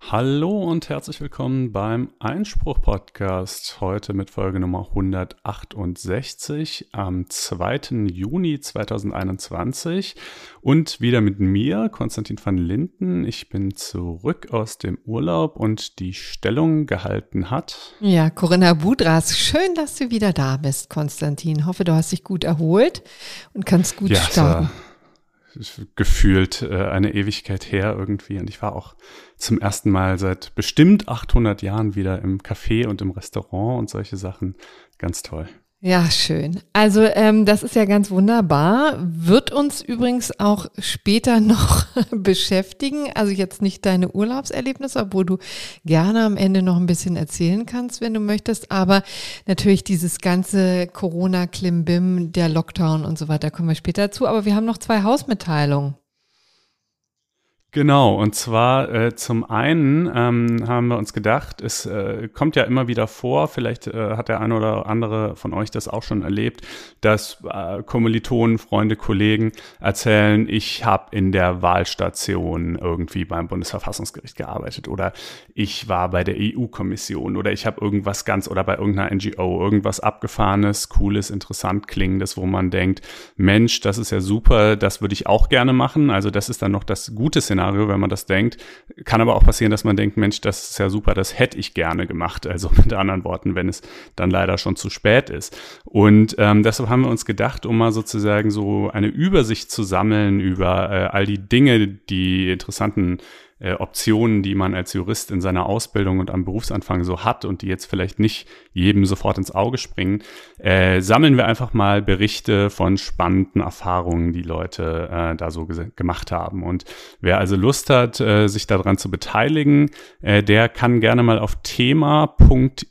Hallo und herzlich willkommen beim Einspruch-Podcast. Heute mit Folge Nummer 168 am 2. Juni 2021 und wieder mit mir, Konstantin van Linden. Ich bin zurück aus dem Urlaub und die Stellung gehalten hat. Ja, Corinna Budras, schön, dass du wieder da bist, Konstantin. Hoffe, du hast dich gut erholt und kannst gut ja, starten gefühlt äh, eine Ewigkeit her irgendwie. Und ich war auch zum ersten Mal seit bestimmt 800 Jahren wieder im Café und im Restaurant und solche Sachen. Ganz toll. Ja, schön. Also ähm, das ist ja ganz wunderbar. Wird uns übrigens auch später noch beschäftigen. Also jetzt nicht deine Urlaubserlebnisse, obwohl du gerne am Ende noch ein bisschen erzählen kannst, wenn du möchtest. Aber natürlich dieses ganze Corona-Klimbim, der Lockdown und so weiter, kommen wir später dazu. Aber wir haben noch zwei Hausmitteilungen. Genau, und zwar äh, zum einen ähm, haben wir uns gedacht, es äh, kommt ja immer wieder vor, vielleicht äh, hat der eine oder andere von euch das auch schon erlebt, dass äh, Kommilitonen, Freunde, Kollegen erzählen, ich habe in der Wahlstation irgendwie beim Bundesverfassungsgericht gearbeitet oder ich war bei der EU-Kommission oder ich habe irgendwas ganz oder bei irgendeiner NGO irgendwas abgefahrenes, cooles, interessant klingendes, wo man denkt, Mensch, das ist ja super, das würde ich auch gerne machen. Also das ist dann noch das gute Szenario Szenario, wenn man das denkt. Kann aber auch passieren, dass man denkt, Mensch, das ist ja super, das hätte ich gerne gemacht. Also mit anderen Worten, wenn es dann leider schon zu spät ist. Und ähm, deshalb haben wir uns gedacht, um mal sozusagen so eine Übersicht zu sammeln über äh, all die Dinge, die interessanten äh, Optionen, die man als Jurist in seiner Ausbildung und am Berufsanfang so hat und die jetzt vielleicht nicht jedem sofort ins Auge springen, äh, sammeln wir einfach mal Berichte von spannenden Erfahrungen, die Leute äh, da so gemacht haben. Und wer also Lust hat, äh, sich daran zu beteiligen, äh, der kann gerne mal auf thema.iqb.de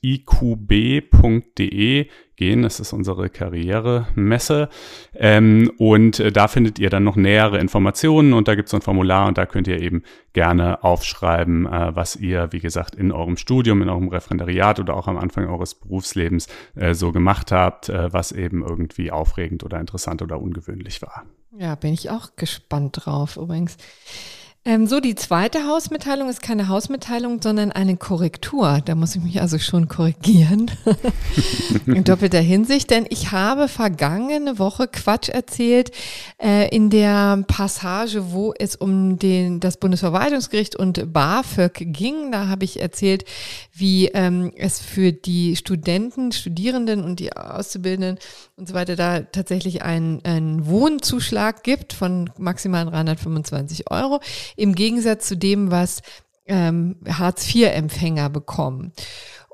gehen. Das ist unsere Karrieremesse. Ähm, und äh, da findet ihr dann noch nähere Informationen und da gibt es ein Formular und da könnt ihr eben gerne aufschreiben, äh, was ihr, wie gesagt, in eurem Studium, in eurem Referendariat oder auch am Anfang eures Berufslebens äh, so gemacht habt, äh, was eben irgendwie aufregend oder interessant oder ungewöhnlich war. Ja, bin ich auch gespannt drauf übrigens. Ähm, so, die zweite Hausmitteilung ist keine Hausmitteilung, sondern eine Korrektur. Da muss ich mich also schon korrigieren. in doppelter Hinsicht, denn ich habe vergangene Woche Quatsch erzählt äh, in der Passage, wo es um den, das Bundesverwaltungsgericht und BAföG ging. Da habe ich erzählt, wie ähm, es für die Studenten, Studierenden und die Auszubildenden und so weiter da tatsächlich einen, einen Wohnzuschlag gibt von maximal 325 Euro im Gegensatz zu dem, was ähm, Hartz-IV-Empfänger bekommen.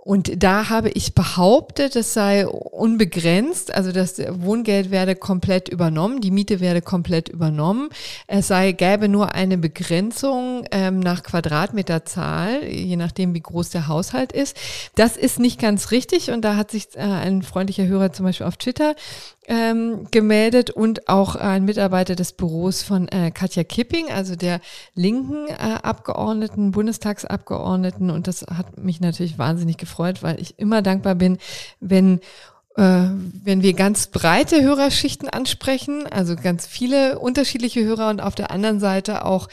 Und da habe ich behauptet, es sei unbegrenzt, also das Wohngeld werde komplett übernommen, die Miete werde komplett übernommen. Es sei, gäbe nur eine Begrenzung ähm, nach Quadratmeterzahl, je nachdem, wie groß der Haushalt ist. Das ist nicht ganz richtig und da hat sich äh, ein freundlicher Hörer zum Beispiel auf Twitter ähm, gemeldet und auch ein Mitarbeiter des Büros von äh, Katja Kipping, also der linken äh, Abgeordneten, Bundestagsabgeordneten. Und das hat mich natürlich wahnsinnig gefreut, weil ich immer dankbar bin, wenn äh, wenn wir ganz breite Hörerschichten ansprechen, also ganz viele unterschiedliche Hörer und auf der anderen Seite auch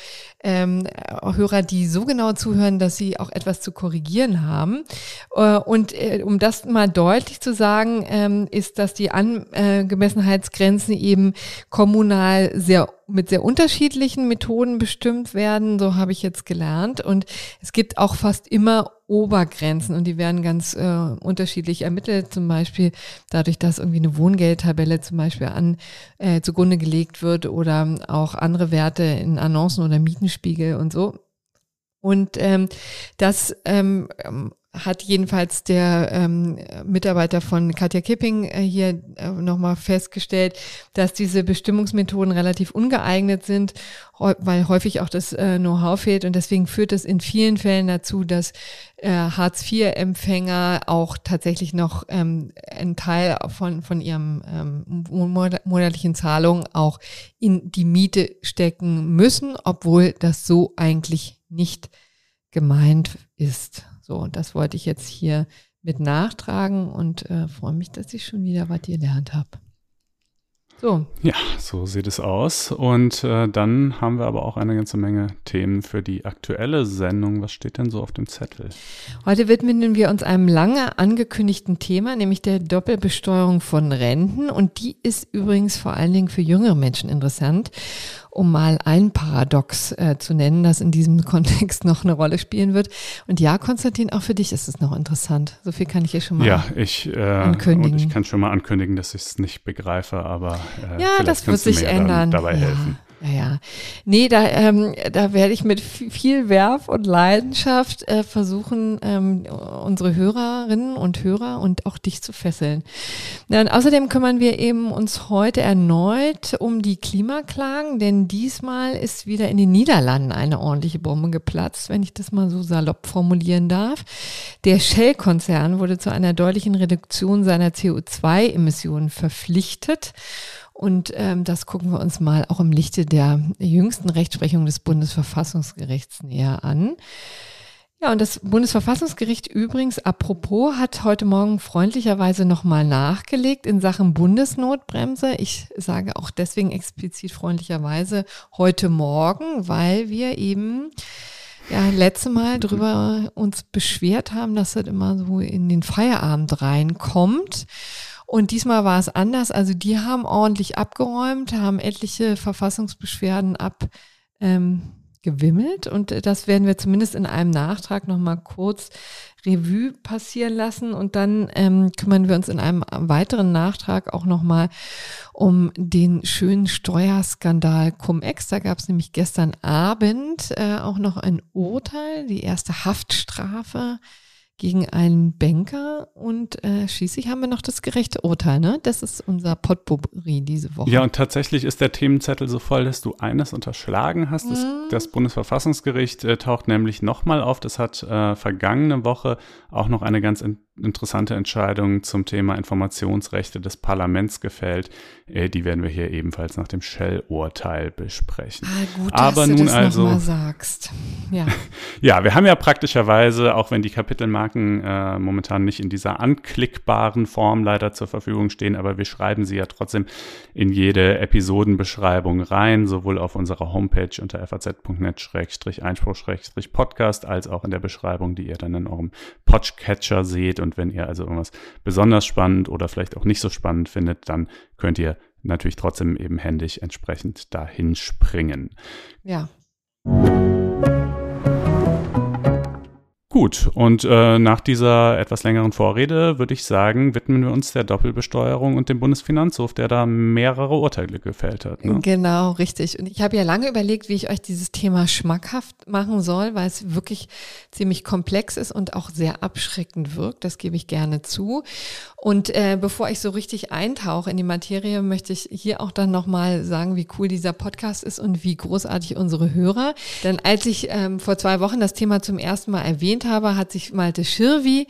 ähm, Hörer, die so genau zuhören, dass sie auch etwas zu korrigieren haben. Äh, und äh, um das mal deutlich zu sagen, ähm, ist, dass die Angemessenheitsgrenzen eben kommunal sehr mit sehr unterschiedlichen Methoden bestimmt werden, so habe ich jetzt gelernt. Und es gibt auch fast immer Obergrenzen und die werden ganz äh, unterschiedlich ermittelt, zum Beispiel dadurch, dass irgendwie eine Wohngeldtabelle zum Beispiel an äh, zugrunde gelegt wird oder auch andere Werte in Annoncen oder Mietenspiegel und so. Und ähm, das ähm, hat jedenfalls der ähm, Mitarbeiter von Katja Kipping äh, hier äh, nochmal festgestellt, dass diese Bestimmungsmethoden relativ ungeeignet sind, weil häufig auch das äh, Know-how fehlt und deswegen führt es in vielen Fällen dazu, dass äh, Hartz-IV-Empfänger auch tatsächlich noch ähm, einen Teil von, von ihrem ähm, monatlichen Zahlungen auch in die Miete stecken müssen, obwohl das so eigentlich nicht gemeint ist. So, und das wollte ich jetzt hier mit nachtragen und äh, freue mich, dass ich schon wieder was gelernt habe. So. Ja, so sieht es aus. Und äh, dann haben wir aber auch eine ganze Menge Themen für die aktuelle Sendung. Was steht denn so auf dem Zettel? Heute widmen wir uns einem lange angekündigten Thema, nämlich der Doppelbesteuerung von Renten. Und die ist übrigens vor allen Dingen für jüngere Menschen interessant um mal ein Paradox äh, zu nennen, das in diesem Kontext noch eine Rolle spielen wird. Und ja, Konstantin, auch für dich ist es noch interessant. So viel kann ich hier schon mal ja, ich, äh, ankündigen. Und ich kann schon mal ankündigen, dass ich es nicht begreife, aber äh, ja, das wird sich ändern. dabei ja. helfen. Ja, ja. Nee, da, ähm, da werde ich mit viel Werf und Leidenschaft äh, versuchen, ähm, unsere Hörerinnen und Hörer und auch dich zu fesseln. Und außerdem kümmern wir eben uns heute erneut um die Klimaklagen, denn diesmal ist wieder in den Niederlanden eine ordentliche Bombe geplatzt, wenn ich das mal so salopp formulieren darf. Der Shell-Konzern wurde zu einer deutlichen Reduktion seiner CO2-Emissionen verpflichtet. Und ähm, das gucken wir uns mal auch im Lichte der jüngsten Rechtsprechung des Bundesverfassungsgerichts näher an. Ja, und das Bundesverfassungsgericht übrigens, apropos, hat heute Morgen freundlicherweise nochmal nachgelegt in Sachen Bundesnotbremse. Ich sage auch deswegen explizit freundlicherweise heute Morgen, weil wir eben ja letzte Mal drüber uns beschwert haben, dass das immer so in den Feierabend reinkommt. Und diesmal war es anders. Also die haben ordentlich abgeräumt, haben etliche Verfassungsbeschwerden abgewimmelt. Ähm, und das werden wir zumindest in einem Nachtrag nochmal kurz Revue passieren lassen. Und dann ähm, kümmern wir uns in einem weiteren Nachtrag auch nochmal um den schönen Steuerskandal Cum-Ex. Da gab es nämlich gestern Abend äh, auch noch ein Urteil, die erste Haftstrafe gegen einen Banker und äh, schließlich haben wir noch das gerechte Urteil, ne? Das ist unser Potpourri diese Woche. Ja, und tatsächlich ist der Themenzettel so voll, dass du eines unterschlagen hast. Das, mhm. das Bundesverfassungsgericht äh, taucht nämlich nochmal auf. Das hat äh, vergangene Woche auch noch eine ganz in interessante Entscheidung zum Thema Informationsrechte des Parlaments gefällt. Äh, die werden wir hier ebenfalls nach dem Shell-Urteil besprechen. Ah, gut, Aber dass nun du das also sagst. Ja. ja, wir haben ja praktischerweise, auch wenn die Kapitelmarken äh, momentan nicht in dieser anklickbaren Form leider zur Verfügung stehen, aber wir schreiben sie ja trotzdem in jede Episodenbeschreibung rein, sowohl auf unserer Homepage unter faz.net-einspruch-podcast als auch in der Beschreibung, die ihr dann in eurem Podcatcher seht. Und wenn ihr also irgendwas besonders spannend oder vielleicht auch nicht so spannend findet, dann könnt ihr natürlich trotzdem eben händisch entsprechend dahin springen. Ja. Gut, und äh, nach dieser etwas längeren Vorrede würde ich sagen, widmen wir uns der Doppelbesteuerung und dem Bundesfinanzhof, der da mehrere Urteile gefällt hat. Ne? Genau, richtig. Und ich habe ja lange überlegt, wie ich euch dieses Thema schmackhaft machen soll, weil es wirklich ziemlich komplex ist und auch sehr abschreckend wirkt. Das gebe ich gerne zu. Und äh, bevor ich so richtig eintauche in die Materie, möchte ich hier auch dann nochmal sagen, wie cool dieser Podcast ist und wie großartig unsere Hörer. Denn als ich ähm, vor zwei Wochen das Thema zum ersten Mal erwähnt habe, hat sich Malte Schirvi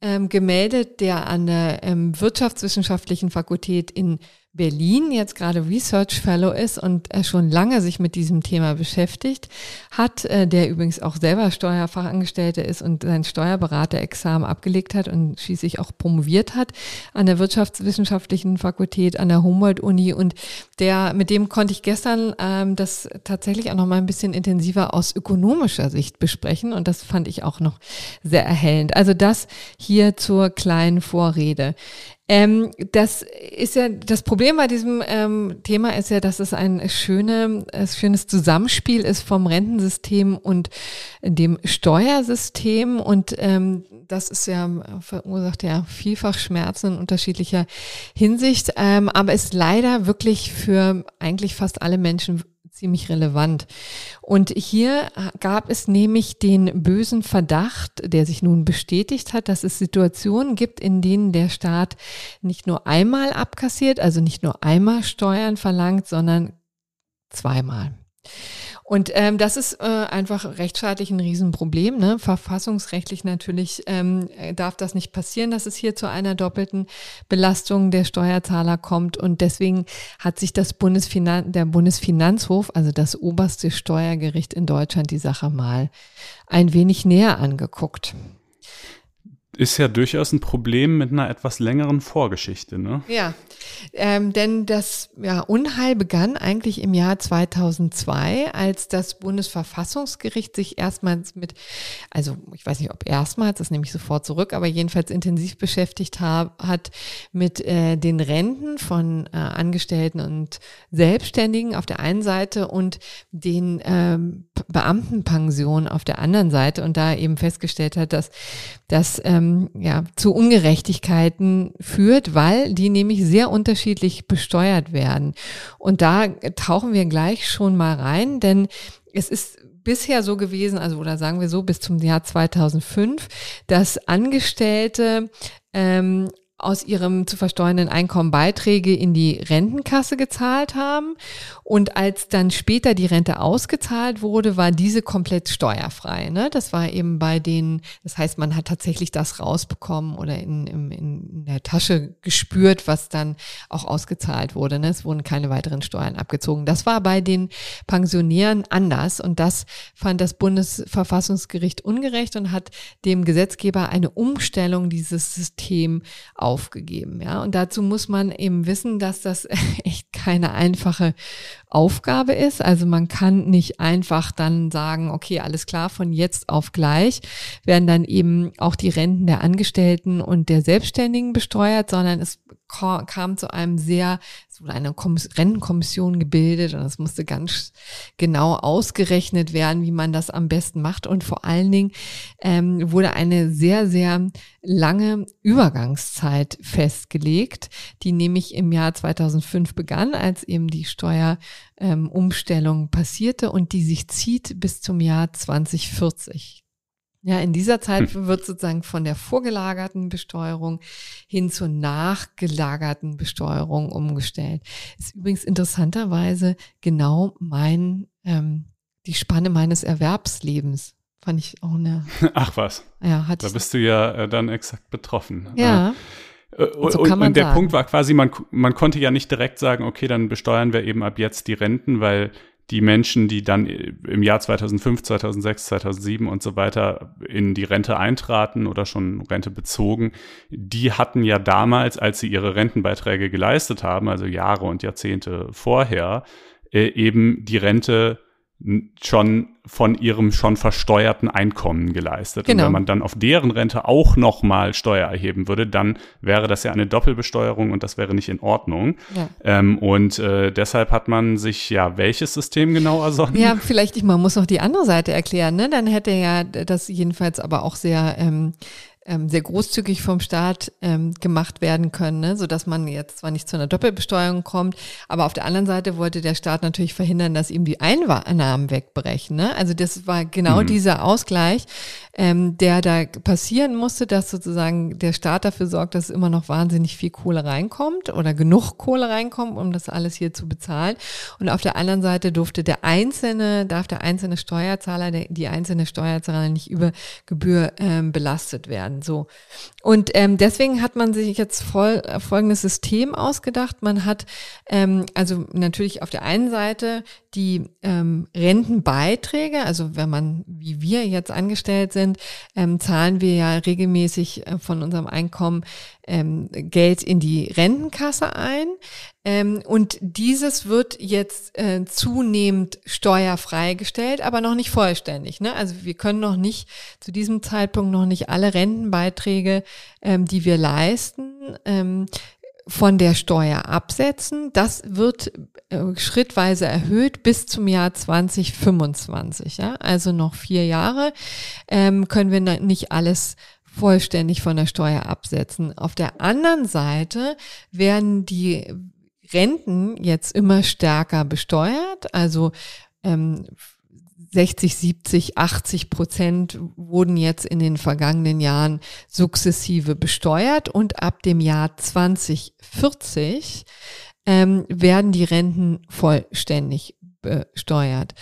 ähm, gemeldet, der an der ähm, Wirtschaftswissenschaftlichen Fakultät in Berlin jetzt gerade Research Fellow ist und er schon lange sich mit diesem Thema beschäftigt hat, äh, der übrigens auch selber Steuerfachangestellter ist und sein Steuerberaterexamen abgelegt hat und schließlich auch promoviert hat an der Wirtschaftswissenschaftlichen Fakultät an der Humboldt-Uni und der, mit dem konnte ich gestern ähm, das tatsächlich auch noch mal ein bisschen intensiver aus ökonomischer Sicht besprechen und das fand ich auch noch sehr erhellend. Also das hier zur kleinen Vorrede. Ähm, das ist ja das Problem bei diesem ähm, Thema ist ja, dass es ein schöne, ein schönes Zusammenspiel ist vom Rentensystem und dem Steuersystem. Und ähm, das ist ja verursacht ja vielfach Schmerzen in unterschiedlicher Hinsicht, ähm, aber ist leider wirklich für eigentlich fast alle Menschen ziemlich relevant. Und hier gab es nämlich den bösen Verdacht, der sich nun bestätigt hat, dass es Situationen gibt, in denen der Staat nicht nur einmal abkassiert, also nicht nur einmal Steuern verlangt, sondern zweimal. Und ähm, das ist äh, einfach rechtsstaatlich ein Riesenproblem. Ne? Verfassungsrechtlich natürlich ähm, darf das nicht passieren, dass es hier zu einer doppelten Belastung der Steuerzahler kommt. Und deswegen hat sich das Bundesfinan der Bundesfinanzhof, also das oberste Steuergericht in Deutschland, die Sache mal ein wenig näher angeguckt. Ist ja durchaus ein Problem mit einer etwas längeren Vorgeschichte, ne? Ja, ähm, denn das ja, Unheil begann eigentlich im Jahr 2002, als das Bundesverfassungsgericht sich erstmals mit, also ich weiß nicht, ob erstmals, das nehme ich sofort zurück, aber jedenfalls intensiv beschäftigt hab, hat mit äh, den Renten von äh, Angestellten und Selbstständigen auf der einen Seite und den ähm, Beamtenpensionen auf der anderen Seite und da eben festgestellt hat, dass das ähm, ja zu Ungerechtigkeiten führt, weil die nämlich sehr unterschiedlich besteuert werden. Und da tauchen wir gleich schon mal rein, denn es ist bisher so gewesen, also oder sagen wir so bis zum Jahr 2005, dass Angestellte ähm, aus ihrem zu versteuernden Einkommen Beiträge in die Rentenkasse gezahlt haben. Und als dann später die Rente ausgezahlt wurde, war diese komplett steuerfrei. Ne? Das war eben bei denen, das heißt, man hat tatsächlich das rausbekommen oder in, in, in der Tasche gespürt, was dann auch ausgezahlt wurde. Ne? Es wurden keine weiteren Steuern abgezogen. Das war bei den Pensionären anders. Und das fand das Bundesverfassungsgericht ungerecht und hat dem Gesetzgeber eine Umstellung dieses Systems aufgegeben. Ja, und dazu muss man eben wissen, dass das echt keine einfache Aufgabe ist. Also man kann nicht einfach dann sagen, okay, alles klar, von jetzt auf gleich werden dann eben auch die Renten der Angestellten und der Selbstständigen besteuert, sondern es kam zu einem sehr, es wurde eine Rentenkommission gebildet und es musste ganz genau ausgerechnet werden, wie man das am besten macht. Und vor allen Dingen ähm, wurde eine sehr, sehr lange Übergangszeit festgelegt, die nämlich im Jahr 2005 begann, als eben die Steuerumstellung ähm, passierte und die sich zieht bis zum Jahr 2040. Ja, in dieser Zeit hm. wird sozusagen von der vorgelagerten Besteuerung hin zur nachgelagerten Besteuerung umgestellt. Ist übrigens interessanterweise genau mein, ähm, die Spanne meines Erwerbslebens. Fand ich auch eine. Ach was. Ja, hat Da bist du ja äh, dann exakt betroffen. Ja. Äh, und, so und der sagen. Punkt war quasi, man, man konnte ja nicht direkt sagen, okay, dann besteuern wir eben ab jetzt die Renten, weil die Menschen, die dann im Jahr 2005, 2006, 2007 und so weiter in die Rente eintraten oder schon Rente bezogen, die hatten ja damals, als sie ihre Rentenbeiträge geleistet haben, also Jahre und Jahrzehnte vorher, äh, eben die Rente schon von ihrem schon versteuerten Einkommen geleistet. Genau. Und wenn man dann auf deren Rente auch nochmal Steuer erheben würde, dann wäre das ja eine Doppelbesteuerung und das wäre nicht in Ordnung. Ja. Ähm, und äh, deshalb hat man sich ja welches System genau ersonnen? Ja, vielleicht, ich, man muss noch die andere Seite erklären. Ne? Dann hätte ja das jedenfalls aber auch sehr ähm, ähm, sehr großzügig vom Staat ähm, gemacht werden können, ne? sodass man jetzt zwar nicht zu einer Doppelbesteuerung kommt, aber auf der anderen Seite wollte der Staat natürlich verhindern, dass ihm die Einnahmen wegbrechen. Ne? Also das war genau mhm. dieser Ausgleich, ähm, der da passieren musste, dass sozusagen der Staat dafür sorgt, dass immer noch wahnsinnig viel Kohle reinkommt oder genug Kohle reinkommt, um das alles hier zu bezahlen. Und auf der anderen Seite durfte der einzelne, darf der einzelne Steuerzahler, der, die einzelne Steuerzahler nicht über Gebühr ähm, belastet werden. So. Und ähm, deswegen hat man sich jetzt voll, äh, folgendes System ausgedacht. Man hat ähm, also natürlich auf der einen Seite die ähm, Rentenbeiträge, also wenn man wie wir jetzt angestellt sind, ähm, zahlen wir ja regelmäßig äh, von unserem Einkommen ähm, Geld in die Rentenkasse ein. Ähm, und dieses wird jetzt äh, zunehmend steuerfrei gestellt, aber noch nicht vollständig. Ne? Also wir können noch nicht zu diesem Zeitpunkt noch nicht alle Rentenbeiträge, ähm, die wir leisten, ähm, von der Steuer absetzen. Das wird äh, schrittweise erhöht bis zum Jahr 2025. Ja? Also noch vier Jahre ähm, können wir nicht alles vollständig von der Steuer absetzen. Auf der anderen Seite werden die Renten jetzt immer stärker besteuert. Also ähm, 60, 70, 80 Prozent wurden jetzt in den vergangenen Jahren sukzessive besteuert und ab dem Jahr 2040 ähm, werden die Renten vollständig besteuert.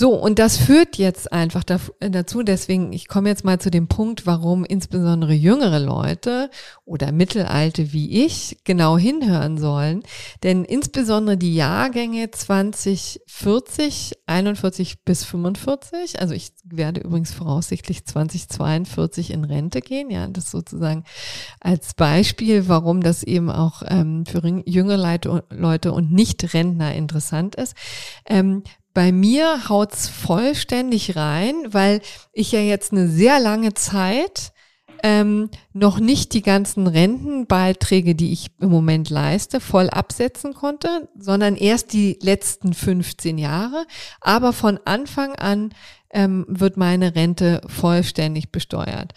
So, und das führt jetzt einfach äh, dazu, deswegen, ich komme jetzt mal zu dem Punkt, warum insbesondere jüngere Leute oder Mittelalte wie ich genau hinhören sollen. Denn insbesondere die Jahrgänge 2040, 41 bis 45, also ich werde übrigens voraussichtlich 2042 in Rente gehen, ja, das sozusagen als Beispiel, warum das eben auch ähm, für jüngere Leute und Nicht-Rentner interessant ist. Ähm, bei mir haut's vollständig rein, weil ich ja jetzt eine sehr lange Zeit ähm, noch nicht die ganzen Rentenbeiträge, die ich im Moment leiste, voll absetzen konnte, sondern erst die letzten 15 Jahre. Aber von Anfang an ähm, wird meine Rente vollständig besteuert.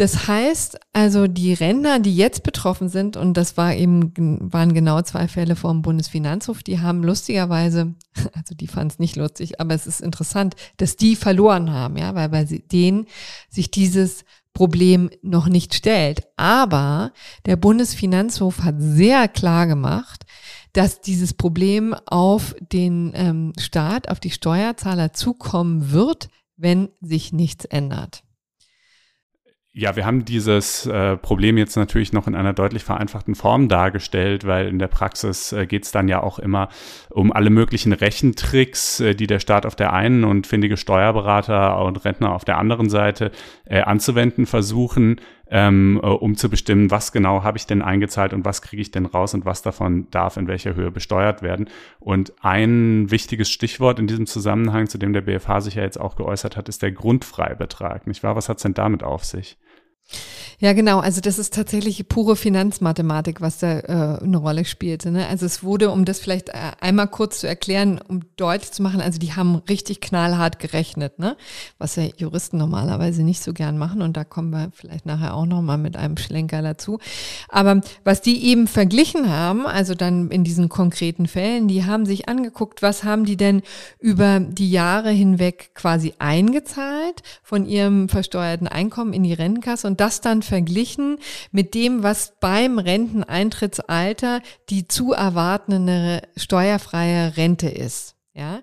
Das heißt also, die Rentner, die jetzt betroffen sind, und das war eben, waren genau zwei Fälle vom Bundesfinanzhof, die haben lustigerweise, also die fanden es nicht lustig, aber es ist interessant, dass die verloren haben, ja, weil bei denen sich dieses Problem noch nicht stellt. Aber der Bundesfinanzhof hat sehr klar gemacht, dass dieses Problem auf den ähm, Staat, auf die Steuerzahler zukommen wird, wenn sich nichts ändert. Ja, wir haben dieses äh, Problem jetzt natürlich noch in einer deutlich vereinfachten Form dargestellt, weil in der Praxis äh, geht es dann ja auch immer um alle möglichen Rechentricks, äh, die der Staat auf der einen und findige Steuerberater und Rentner auf der anderen Seite äh, anzuwenden versuchen, ähm, äh, um zu bestimmen, was genau habe ich denn eingezahlt und was kriege ich denn raus und was davon darf in welcher Höhe besteuert werden. Und ein wichtiges Stichwort in diesem Zusammenhang, zu dem der BFH sich ja jetzt auch geäußert hat, ist der Grundfreibetrag. Nicht wahr? Was hat es denn damit auf sich? Ja, genau. Also das ist tatsächlich pure Finanzmathematik, was da äh, eine Rolle spielte. Ne? Also es wurde, um das vielleicht äh, einmal kurz zu erklären, um deutlich zu machen, also die haben richtig knallhart gerechnet, ne? was ja Juristen normalerweise nicht so gern machen. Und da kommen wir vielleicht nachher auch nochmal mit einem Schlenker dazu. Aber was die eben verglichen haben, also dann in diesen konkreten Fällen, die haben sich angeguckt, was haben die denn über die Jahre hinweg quasi eingezahlt von ihrem versteuerten Einkommen in die Rentenkasse und das dann verglichen mit dem, was beim Renteneintrittsalter die zu erwartende steuerfreie Rente ist. Ja.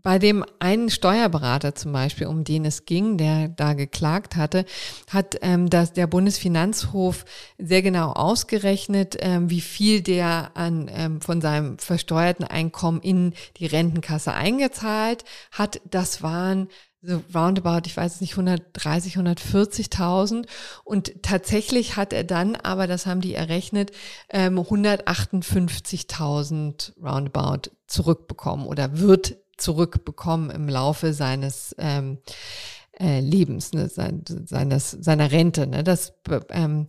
Bei dem einen Steuerberater zum Beispiel, um den es ging, der da geklagt hatte, hat ähm, das, der Bundesfinanzhof sehr genau ausgerechnet, ähm, wie viel der an, ähm, von seinem versteuerten Einkommen in die Rentenkasse eingezahlt hat. Das waren so roundabout, ich weiß nicht, 130, 140.000. Und tatsächlich hat er dann, aber das haben die errechnet, 158.000 ähm, roundabout zurückbekommen oder wird zurückbekommen im Laufe seines ähm, äh, Lebens, ne, seines, seiner Rente. Ne? Das ähm,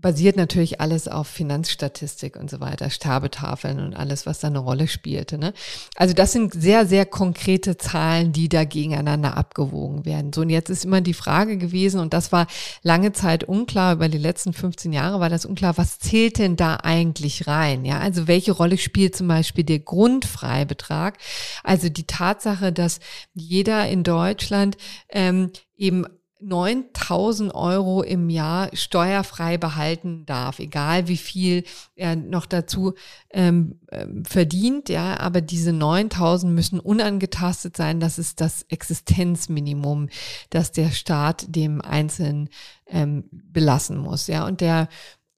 basiert natürlich alles auf Finanzstatistik und so weiter, Sterbetafeln und alles, was da eine Rolle spielte. Ne? Also das sind sehr, sehr konkrete Zahlen, die da gegeneinander abgewogen werden. So, und jetzt ist immer die Frage gewesen, und das war lange Zeit unklar, über die letzten 15 Jahre war das unklar, was zählt denn da eigentlich rein? Ja, also welche Rolle spielt zum Beispiel der Grundfreibetrag? Also die Tatsache, dass jeder in Deutschland ähm, eben 9000 Euro im Jahr steuerfrei behalten darf, egal wie viel er noch dazu ähm, ähm verdient, ja, aber diese 9000 müssen unangetastet sein. Das ist das Existenzminimum, das der Staat dem Einzelnen ähm, belassen muss, ja. Und der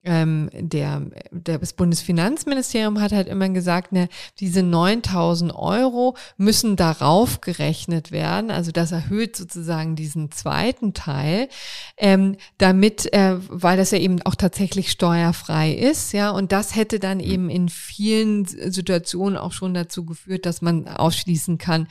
ähm, der, der, das Bundesfinanzministerium hat halt immer gesagt, ne, diese 9000 Euro müssen darauf gerechnet werden. Also das erhöht sozusagen diesen zweiten Teil, ähm, damit, äh, weil das ja eben auch tatsächlich steuerfrei ist, ja. Und das hätte dann mhm. eben in vielen Situationen auch schon dazu geführt, dass man ausschließen kann,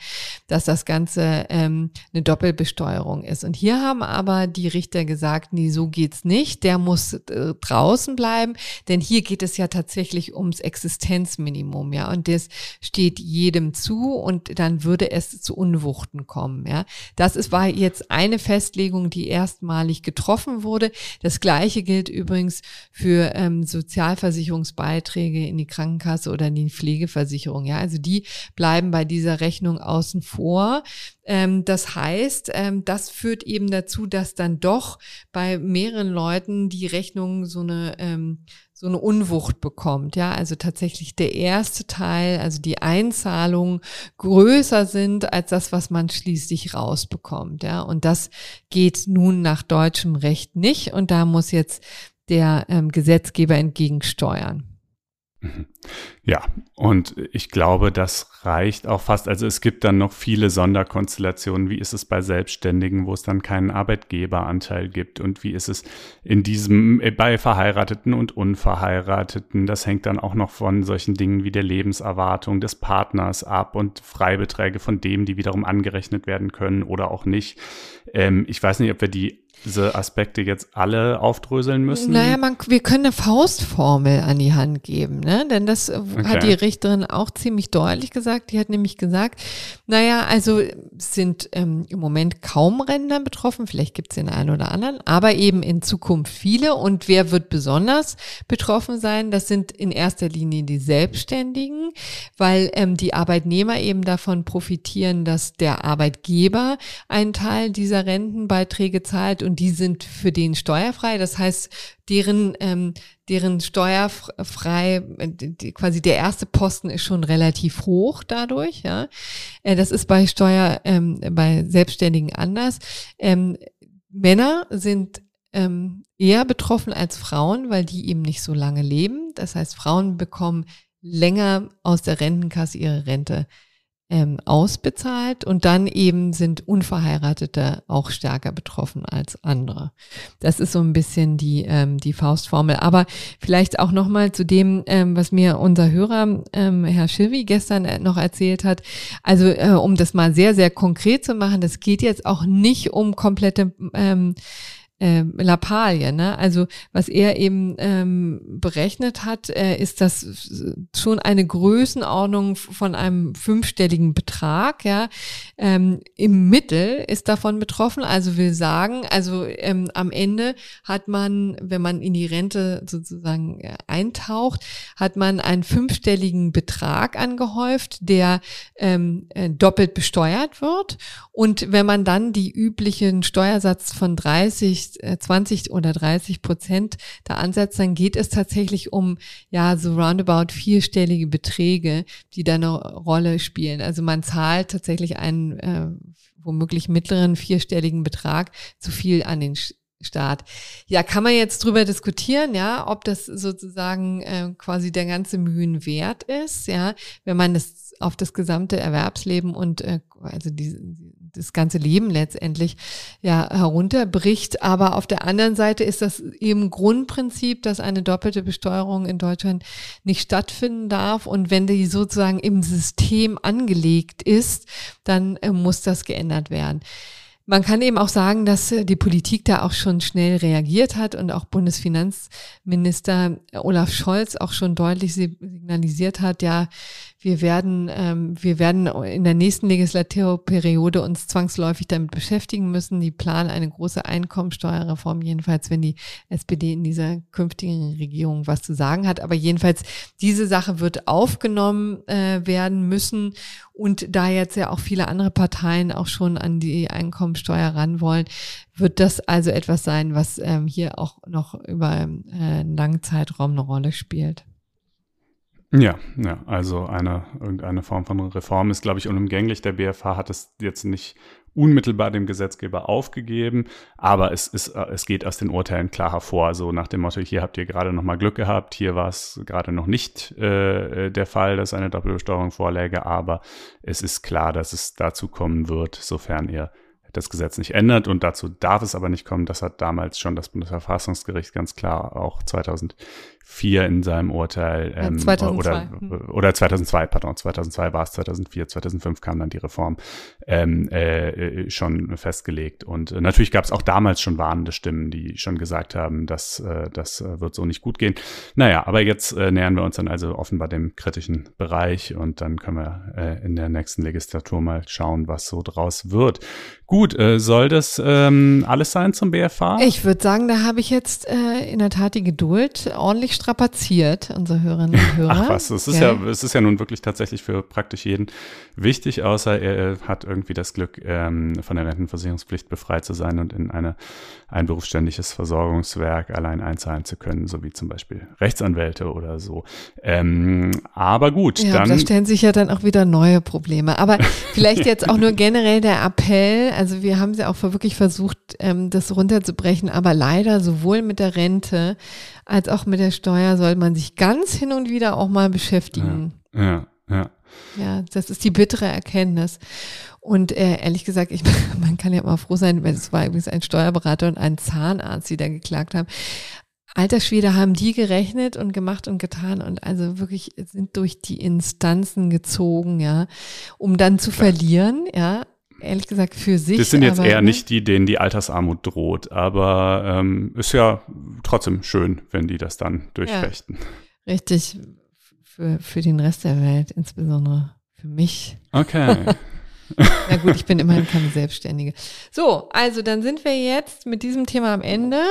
dass das Ganze ähm, eine Doppelbesteuerung ist. Und hier haben aber die Richter gesagt, nee, so geht's nicht. Der muss äh, draußen draußen bleiben, denn hier geht es ja tatsächlich ums Existenzminimum, ja, und das steht jedem zu und dann würde es zu Unwuchten kommen, ja. Das ist, war jetzt eine Festlegung, die erstmalig getroffen wurde. Das Gleiche gilt übrigens für ähm, Sozialversicherungsbeiträge in die Krankenkasse oder in die Pflegeversicherung, ja. Also die bleiben bei dieser Rechnung außen vor. Ähm, das heißt, ähm, das führt eben dazu, dass dann doch bei mehreren Leuten die Rechnung so eine ähm, so eine Unwucht bekommt, ja, also tatsächlich der erste Teil, also die Einzahlungen größer sind als das, was man schließlich rausbekommt, ja, und das geht nun nach deutschem Recht nicht und da muss jetzt der ähm, Gesetzgeber entgegensteuern. Mhm. Ja, und ich glaube, das reicht auch fast. Also es gibt dann noch viele Sonderkonstellationen. Wie ist es bei Selbstständigen, wo es dann keinen Arbeitgeberanteil gibt? Und wie ist es in diesem, äh, bei Verheirateten und Unverheirateten? Das hängt dann auch noch von solchen Dingen wie der Lebenserwartung des Partners ab und Freibeträge von dem, die wiederum angerechnet werden können oder auch nicht. Ähm, ich weiß nicht, ob wir die diese Aspekte jetzt alle aufdröseln müssen? Naja, man, wir können eine Faustformel an die Hand geben, ne? Denn das okay. hat die Richterin auch ziemlich deutlich gesagt. Die hat nämlich gesagt, naja, also sind ähm, im Moment kaum Rentner betroffen, vielleicht gibt es den einen oder anderen, aber eben in Zukunft viele. Und wer wird besonders betroffen sein? Das sind in erster Linie die Selbstständigen, weil ähm, die Arbeitnehmer eben davon profitieren, dass der Arbeitgeber einen Teil dieser Rentenbeiträge zahlt und die sind für den steuerfrei. Das heißt, deren, ähm, deren steuerfrei, die, quasi der erste Posten ist schon relativ hoch dadurch. Ja, äh, das ist bei Steuer, ähm, bei Selbstständigen anders. Ähm, Männer sind ähm, eher betroffen als Frauen, weil die eben nicht so lange leben. Das heißt, Frauen bekommen länger aus der Rentenkasse ihre Rente ähm, ausbezahlt und dann eben sind Unverheiratete auch stärker betroffen als andere. Das ist so ein bisschen die, ähm, die Faustformel. Aber vielleicht auch nochmal zu dem, ähm, was mir unser Hörer, ähm, Herr Schilvi, gestern äh, noch erzählt hat. Also äh, um das mal sehr, sehr konkret zu machen, das geht jetzt auch nicht um komplette ähm, äh, Lappalie. Ne? Also was er eben ähm, berechnet hat, äh, ist das schon eine Größenordnung von einem fünfstelligen Betrag. Ja, ähm, im Mittel ist davon betroffen. Also will sagen, also ähm, am Ende hat man, wenn man in die Rente sozusagen äh, eintaucht, hat man einen fünfstelligen Betrag angehäuft, der ähm, äh, doppelt besteuert wird. Und wenn man dann die üblichen Steuersatz von 30 20 äh, oder 30 Prozent da ansetzt, dann geht es tatsächlich um ja so roundabout vierstellige Beträge, die da eine Rolle spielen. Also man zahlt tatsächlich einen äh, womöglich mittleren vierstelligen Betrag zu viel an den Staat. Ja, kann man jetzt drüber diskutieren, ja, ob das sozusagen äh, quasi der ganze Mühen wert ist, ja, wenn man das auf das gesamte Erwerbsleben und äh, also die, das ganze Leben letztendlich ja herunterbricht. Aber auf der anderen Seite ist das eben Grundprinzip, dass eine doppelte Besteuerung in Deutschland nicht stattfinden darf. Und wenn die sozusagen im System angelegt ist, dann äh, muss das geändert werden. Man kann eben auch sagen, dass äh, die Politik da auch schon schnell reagiert hat und auch Bundesfinanzminister Olaf Scholz auch schon deutlich signalisiert hat, ja, wir werden, ähm, wir werden in der nächsten Legislaturperiode uns zwangsläufig damit beschäftigen müssen. Die planen eine große Einkommensteuerreform, jedenfalls, wenn die SPD in dieser künftigen Regierung was zu sagen hat. Aber jedenfalls, diese Sache wird aufgenommen äh, werden müssen. Und da jetzt ja auch viele andere Parteien auch schon an die Einkommensteuer ran wollen, wird das also etwas sein, was ähm, hier auch noch über äh, einen langen Zeitraum eine Rolle spielt. Ja, ja, also eine, irgendeine Form von Reform ist, glaube ich, unumgänglich. Der BFH hat es jetzt nicht unmittelbar dem Gesetzgeber aufgegeben, aber es, ist, es geht aus den Urteilen klar hervor. Also nach dem Motto, hier habt ihr gerade noch mal Glück gehabt, hier war es gerade noch nicht äh, der Fall, dass eine Doppelbesteuerung vorläge, aber es ist klar, dass es dazu kommen wird, sofern ihr das Gesetz nicht ändert und dazu darf es aber nicht kommen. Das hat damals schon das Bundesverfassungsgericht ganz klar auch 2000 2004 in seinem Urteil ähm, 2002. oder hm. oder 2002, pardon, 2002 war es, 2004, 2005 kam dann die Reform ähm, äh, äh, schon festgelegt und äh, natürlich gab es auch damals schon warnende Stimmen, die schon gesagt haben, dass äh, das äh, wird so nicht gut gehen. Naja, aber jetzt äh, nähern wir uns dann also offenbar dem kritischen Bereich und dann können wir äh, in der nächsten Legislatur mal schauen, was so draus wird. Gut Gut, äh, soll das ähm, alles sein zum BFH? Ich würde sagen, da habe ich jetzt äh, in der Tat die Geduld ordentlich strapaziert, unsere Hörerinnen und Hörer. Ach was, es ist ja. ja, es ist ja nun wirklich tatsächlich für praktisch jeden wichtig, außer er hat irgendwie das Glück, ähm, von der Rentenversicherungspflicht befreit zu sein und in eine, ein berufsständiges Versorgungswerk allein einzahlen zu können, so wie zum Beispiel Rechtsanwälte oder so. Ähm, aber gut, ja, dann. Da stellen sich ja dann auch wieder neue Probleme. Aber vielleicht jetzt auch nur generell der Appell, also wir haben ja auch wirklich versucht, ähm, das runterzubrechen, aber leider sowohl mit der Rente als auch mit der Steuer soll man sich ganz hin und wieder auch mal beschäftigen. Ja, ja. ja. Ja, das ist die bittere Erkenntnis. Und äh, ehrlich gesagt, ich, man kann ja mal froh sein, wenn es war übrigens ein Steuerberater und ein Zahnarzt, die da geklagt haben. Alter Schwede haben die gerechnet und gemacht und getan und also wirklich sind durch die Instanzen gezogen, ja, um dann zu verlieren, ja ehrlich gesagt für sich. Das sind jetzt eher ne? nicht die, denen die Altersarmut droht, aber ähm, ist ja trotzdem schön, wenn die das dann durchfechten. Ja, richtig, für, für den Rest der Welt, insbesondere für mich. Okay. Na gut, ich bin immerhin keine Selbstständige. So, also dann sind wir jetzt mit diesem Thema am Ende.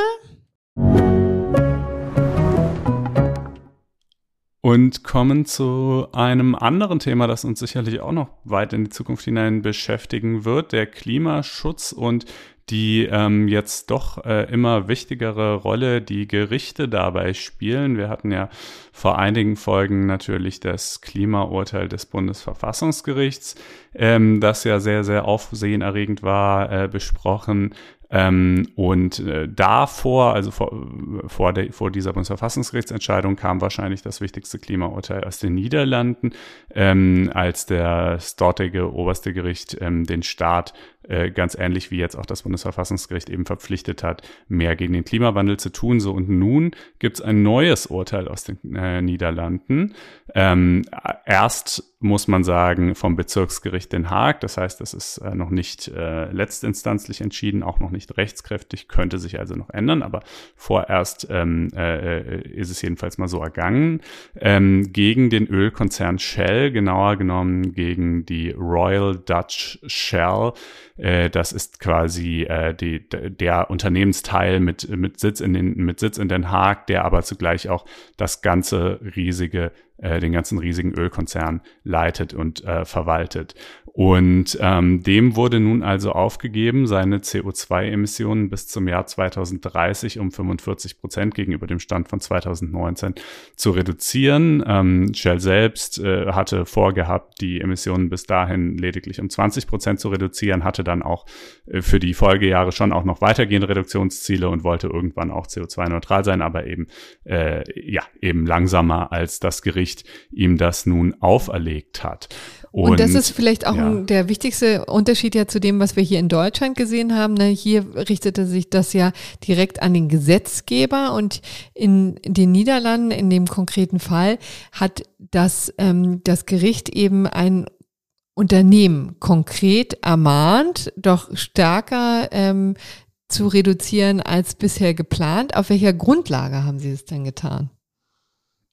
Und kommen zu einem anderen Thema, das uns sicherlich auch noch weit in die Zukunft hinein beschäftigen wird, der Klimaschutz und die ähm, jetzt doch äh, immer wichtigere Rolle die Gerichte dabei spielen. Wir hatten ja vor einigen Folgen natürlich das Klimaurteil des Bundesverfassungsgerichts, ähm, das ja sehr, sehr aufsehenerregend war, äh, besprochen. Ähm, und äh, davor, also vor, vor, der, vor dieser Bundesverfassungsgerichtsentscheidung, kam wahrscheinlich das wichtigste Klimaurteil aus den Niederlanden, ähm, als der, dortige oberste Gericht ähm, den Staat äh, ganz ähnlich wie jetzt auch das Bundesverfassungsgericht eben verpflichtet hat, mehr gegen den Klimawandel zu tun. So und nun gibt es ein neues Urteil aus den äh, Niederlanden. Ähm, erst muss man sagen vom Bezirksgericht Den Haag. Das heißt, das ist äh, noch nicht äh, letztinstanzlich entschieden, auch noch nicht rechtskräftig, könnte sich also noch ändern. Aber vorerst ähm, äh, ist es jedenfalls mal so ergangen ähm, gegen den Ölkonzern Shell, genauer genommen gegen die Royal Dutch Shell äh, das ist quasi äh, die, der Unternehmensteil mit, mit, Sitz in den, mit Sitz in Den Haag, der aber zugleich auch das ganze riesige äh, den ganzen riesigen Ölkonzern leitet und äh, verwaltet. Und ähm, dem wurde nun also aufgegeben, seine CO2-Emissionen bis zum Jahr 2030 um 45 Prozent gegenüber dem Stand von 2019 zu reduzieren. Ähm, Shell selbst äh, hatte vorgehabt, die Emissionen bis dahin lediglich um 20 Prozent zu reduzieren, hatte dann auch äh, für die Folgejahre schon auch noch weitergehende Reduktionsziele und wollte irgendwann auch CO2-neutral sein, aber eben äh, ja eben langsamer als das Gericht ihm das nun auferlegt hat. Und, und, das ist vielleicht auch ja. ein, der wichtigste Unterschied ja zu dem, was wir hier in Deutschland gesehen haben. Ne? Hier richtete sich das ja direkt an den Gesetzgeber und in den Niederlanden, in dem konkreten Fall, hat das, ähm, das Gericht eben ein Unternehmen konkret ermahnt, doch stärker ähm, zu reduzieren als bisher geplant. Auf welcher Grundlage haben Sie es denn getan?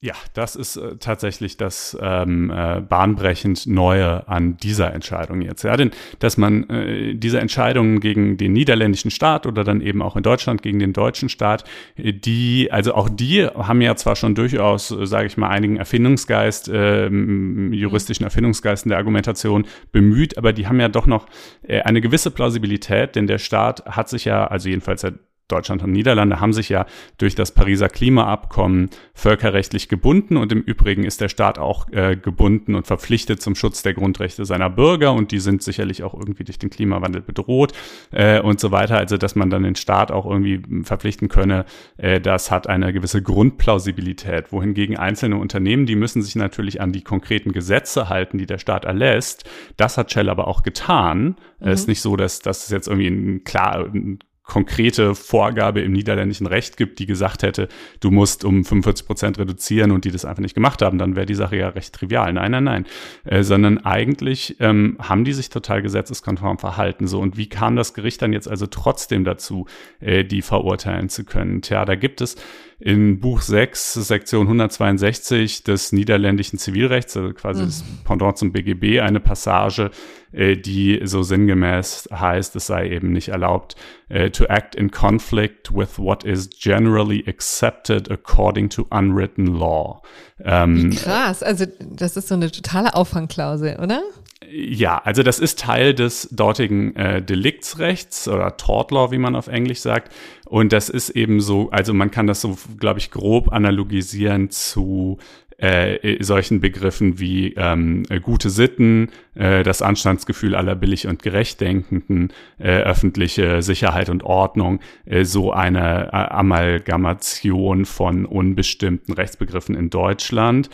Ja, das ist äh, tatsächlich das ähm, äh, bahnbrechend Neue an dieser Entscheidung jetzt. Ja, denn dass man äh, diese Entscheidungen gegen den niederländischen Staat oder dann eben auch in Deutschland gegen den deutschen Staat, äh, die, also auch die haben ja zwar schon durchaus, äh, sage ich mal, einigen Erfindungsgeist, äh, juristischen Erfindungsgeist in der Argumentation bemüht, aber die haben ja doch noch äh, eine gewisse Plausibilität, denn der Staat hat sich ja, also jedenfalls seit Deutschland und Niederlande haben sich ja durch das Pariser Klimaabkommen völkerrechtlich gebunden und im Übrigen ist der Staat auch äh, gebunden und verpflichtet zum Schutz der Grundrechte seiner Bürger und die sind sicherlich auch irgendwie durch den Klimawandel bedroht äh, und so weiter. Also dass man dann den Staat auch irgendwie verpflichten könne, äh, das hat eine gewisse Grundplausibilität. Wohingegen einzelne Unternehmen, die müssen sich natürlich an die konkreten Gesetze halten, die der Staat erlässt. Das hat Shell aber auch getan. Es mhm. ist nicht so, dass das jetzt irgendwie ein klar ein konkrete Vorgabe im niederländischen Recht gibt, die gesagt hätte, du musst um 45 Prozent reduzieren und die das einfach nicht gemacht haben, dann wäre die Sache ja recht trivial. Nein, nein, nein. Äh, sondern eigentlich ähm, haben die sich total gesetzeskonform verhalten. So, und wie kam das Gericht dann jetzt also trotzdem dazu, äh, die verurteilen zu können? Tja, da gibt es in Buch 6, Sektion 162 des niederländischen Zivilrechts, also quasi mhm. das Pendant zum BGB, eine Passage, äh, die so sinngemäß heißt, es sei eben nicht erlaubt, äh, to act in conflict with what is generally accepted according to unwritten law. Ähm, krass, also das ist so eine totale Auffangklausel, oder? Ja, also das ist Teil des dortigen äh, Deliktsrechts oder Tort Law, wie man auf Englisch sagt. Und das ist eben so, also man kann das so, glaube ich, grob analogisieren zu äh, solchen Begriffen wie ähm, gute Sitten, äh, das Anstandsgefühl aller billig und gerecht Denkenden, äh, öffentliche Sicherheit und Ordnung, äh, so eine äh, Amalgamation von unbestimmten Rechtsbegriffen in Deutschland.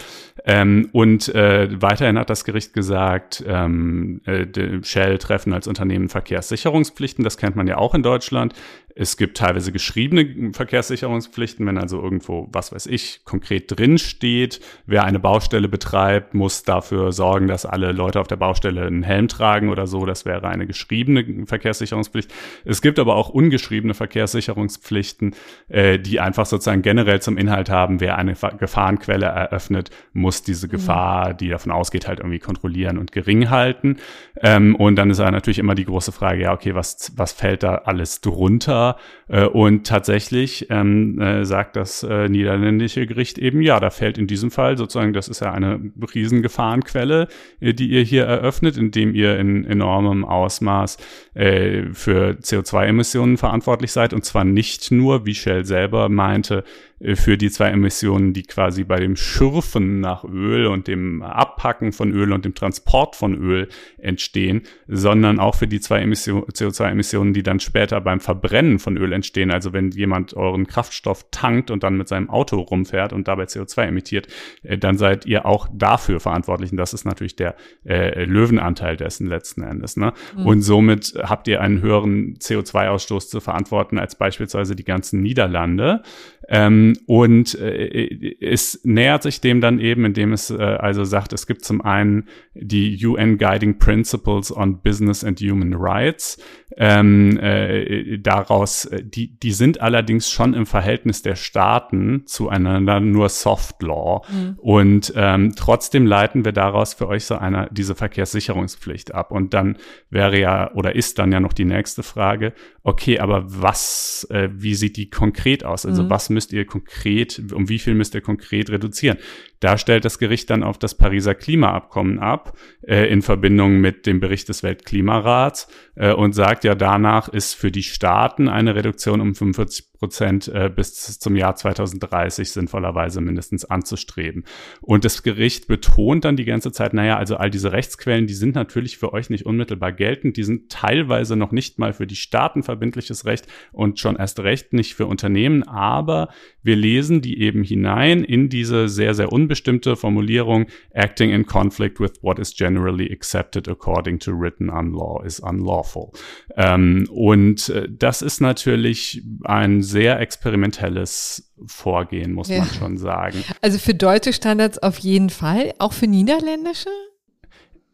Ähm, und äh, weiterhin hat das Gericht gesagt, ähm, äh, Shell treffen als Unternehmen Verkehrssicherungspflichten, das kennt man ja auch in Deutschland. Es gibt teilweise geschriebene Verkehrssicherungspflichten, wenn also irgendwo, was weiß ich, konkret drin steht, wer eine Baustelle betreibt, muss dafür sorgen, dass alle Leute auf der Baustelle einen Helm tragen oder so. Das wäre eine geschriebene Verkehrssicherungspflicht. Es gibt aber auch ungeschriebene Verkehrssicherungspflichten, äh, die einfach sozusagen generell zum Inhalt haben, wer eine Gefahrenquelle eröffnet, muss diese mhm. Gefahr, die davon ausgeht, halt irgendwie kontrollieren und gering halten. Ähm, und dann ist natürlich immer die große Frage, ja, okay, was, was fällt da alles drunter? Äh, und tatsächlich ähm, äh, sagt das äh, niederländische Gericht eben, ja, da fällt in diesem Fall sozusagen, das ist ja eine Riesengefahrenquelle, äh, die ihr hier eröffnet, indem ihr in enormem Ausmaß äh, für CO2-Emissionen verantwortlich seid. Und zwar nicht nur, wie Shell selber meinte, äh, für die zwei Emissionen, die quasi bei dem Schürfen nach Öl und dem Abpacken von Öl und dem Transport von Öl entstehen, sondern auch für die zwei CO2-Emissionen, die dann später beim Verbrennen von Öl entstehen. Also wenn jemand euren Kraftstoff tankt und dann mit seinem Auto rumfährt und dabei CO2 emittiert, äh, dann seid ihr auch dafür verantwortlich. Und das ist natürlich der äh, Löwenanteil dessen letzten Endes. Ne? Mhm. Und somit habt ihr einen höheren CO2-Ausstoß zu verantworten als beispielsweise die ganzen Niederlande. Ähm, und äh, es nähert sich dem dann eben, indem es äh, also sagt, es gibt zum einen die UN Guiding Principles on Business and Human Rights. Ähm, äh, daraus, äh, die, die sind allerdings schon im Verhältnis der Staaten zueinander nur Soft Law. Mhm. Und ähm, trotzdem leiten wir daraus für euch so eine, diese Verkehrssicherungspflicht ab. Und dann wäre ja oder ist dann ja noch die nächste Frage, okay, aber was, äh, wie sieht die konkret aus? Also mhm. was müsst ihr konkret, um wie viel müsst ihr konkret reduzieren? Da stellt das Gericht dann auf das Pariser Klimaabkommen ab, äh, in Verbindung mit dem Bericht des Weltklimarats äh, und sagt ja, danach ist für die Staaten eine Reduktion um 45 Prozent äh, bis zum Jahr 2030 sinnvollerweise mindestens anzustreben. Und das Gericht betont dann die ganze Zeit, naja, also all diese Rechtsquellen, die sind natürlich für euch nicht unmittelbar geltend, die sind teilweise noch nicht mal für die Staaten verbindliches Recht und schon erst recht nicht für Unternehmen, aber wir lesen die eben hinein in diese sehr, sehr unbestimmte Formulierung, acting in conflict with what is generally accepted according to written unlaw is unlawful. Ähm, und äh, das ist natürlich ein sehr experimentelles Vorgehen, muss ja. man schon sagen. Also für deutsche Standards auf jeden Fall, auch für niederländische?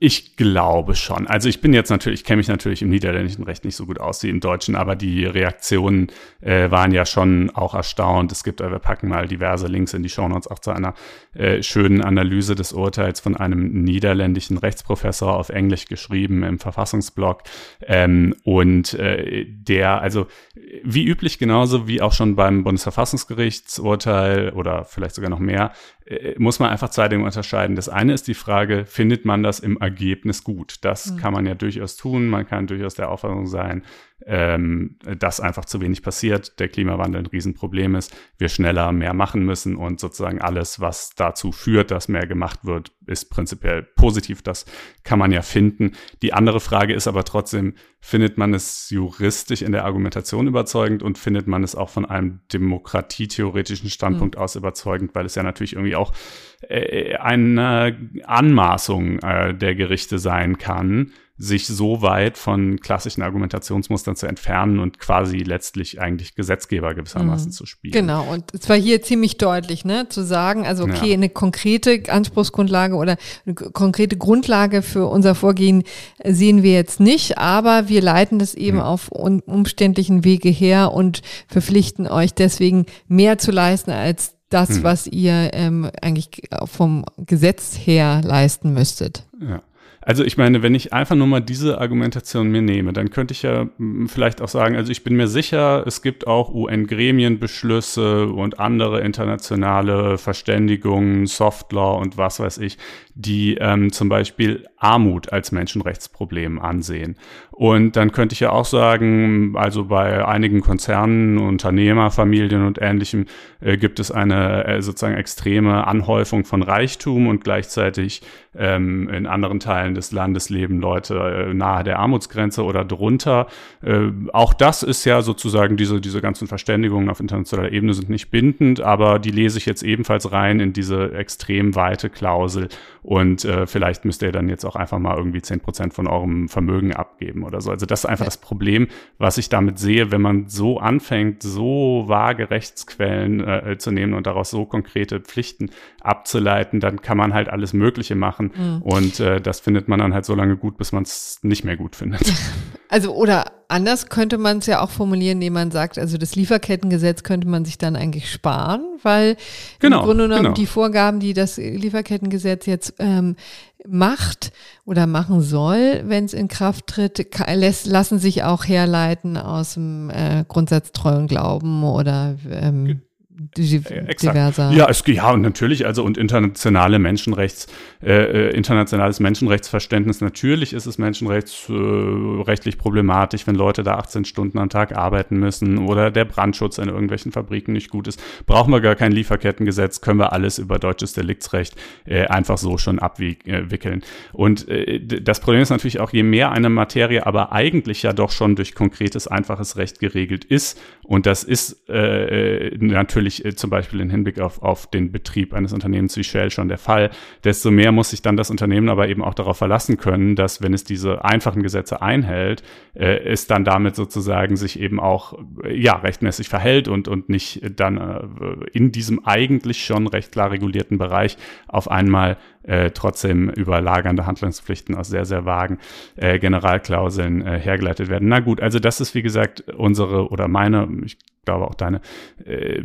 Ich glaube schon. Also ich bin jetzt natürlich, ich kenne mich natürlich im niederländischen Recht nicht so gut aus wie im deutschen, aber die Reaktionen äh, waren ja schon auch erstaunt. Es gibt, äh, wir packen mal diverse Links in die Shownotes auch zu einer äh, schönen Analyse des Urteils von einem niederländischen Rechtsprofessor auf Englisch geschrieben im Verfassungsblog. Ähm, und äh, der, also wie üblich genauso wie auch schon beim Bundesverfassungsgerichtsurteil oder vielleicht sogar noch mehr, muss man einfach zwei Dinge unterscheiden. Das eine ist die Frage, findet man das im Ergebnis gut? Das mhm. kann man ja durchaus tun. Man kann durchaus der Auffassung sein, ähm, dass einfach zu wenig passiert, der Klimawandel ein Riesenproblem ist, wir schneller mehr machen müssen und sozusagen alles, was dazu führt, dass mehr gemacht wird, ist prinzipiell positiv. Das kann man ja finden. Die andere Frage ist aber trotzdem, findet man es juristisch in der Argumentation überzeugend und findet man es auch von einem demokratietheoretischen Standpunkt mhm. aus überzeugend, weil es ja natürlich irgendwie auch äh, eine Anmaßung äh, der Gerichte sein kann, sich so weit von klassischen Argumentationsmustern zu entfernen und quasi letztlich eigentlich Gesetzgeber gewissermaßen mhm. zu spielen. Genau, und es war hier ziemlich deutlich, ne, zu sagen, also okay, ja. eine konkrete Anspruchsgrundlage oder eine konkrete Grundlage für unser Vorgehen sehen wir jetzt nicht, aber wir leiten das eben mhm. auf umständlichen Wege her und verpflichten euch deswegen mehr zu leisten als das, hm. was ihr ähm, eigentlich vom Gesetz her leisten müsstet. Ja. Also ich meine, wenn ich einfach nur mal diese Argumentation mir nehme, dann könnte ich ja hm, vielleicht auch sagen, also ich bin mir sicher, es gibt auch UN-Gremienbeschlüsse und andere internationale Verständigungen, Softlaw und was weiß ich, die ähm, zum Beispiel Armut als Menschenrechtsproblem ansehen. Und dann könnte ich ja auch sagen, also bei einigen Konzernen, Unternehmerfamilien und ähnlichem äh, gibt es eine äh, sozusagen extreme Anhäufung von Reichtum und gleichzeitig ähm, in anderen Teilen des Landes leben Leute äh, nahe der Armutsgrenze oder drunter. Äh, auch das ist ja sozusagen diese, diese ganzen Verständigungen auf internationaler Ebene sind nicht bindend, aber die lese ich jetzt ebenfalls rein in diese extrem weite Klausel und äh, vielleicht müsst ihr dann jetzt auch einfach mal irgendwie zehn Prozent von eurem Vermögen abgeben oder so. Also das ist einfach das Problem, was ich damit sehe, wenn man so anfängt, so vage Rechtsquellen äh, zu nehmen und daraus so konkrete Pflichten abzuleiten, dann kann man halt alles Mögliche machen mhm. und äh, das findet man dann halt so lange gut, bis man es nicht mehr gut findet. Also oder anders könnte man es ja auch formulieren, indem man sagt, also das Lieferkettengesetz könnte man sich dann eigentlich sparen, weil genau, im Grunde genommen genau. die Vorgaben, die das Lieferkettengesetz jetzt ähm, macht oder machen soll, wenn es in Kraft tritt, lässt, lassen sich auch herleiten aus dem äh, Grundsatz treuen Glauben oder ähm, diverser. Ja, es, ja, und natürlich, also und internationale Menschenrechts, äh, äh, internationales Menschenrechtsverständnis, natürlich ist es menschenrechtsrechtlich äh, problematisch, wenn Leute da 18 Stunden am Tag arbeiten müssen oder der Brandschutz in irgendwelchen Fabriken nicht gut ist. Brauchen wir gar kein Lieferkettengesetz, können wir alles über deutsches Deliktsrecht äh, einfach so schon abwickeln. Und äh, das Problem ist natürlich auch, je mehr eine Materie aber eigentlich ja doch schon durch konkretes, einfaches Recht geregelt ist, und das ist äh natürlich natürlich äh, zum Beispiel im Hinblick auf, auf den Betrieb eines Unternehmens wie Shell schon der Fall. Desto mehr muss sich dann das Unternehmen aber eben auch darauf verlassen können, dass wenn es diese einfachen Gesetze einhält, äh, es dann damit sozusagen sich eben auch äh, ja rechtmäßig verhält und, und nicht dann äh, in diesem eigentlich schon recht klar regulierten Bereich auf einmal äh, trotzdem überlagernde Handlungspflichten aus sehr, sehr vagen äh, Generalklauseln äh, hergeleitet werden. Na gut, also das ist wie gesagt unsere oder meine, ich glaube auch deine äh,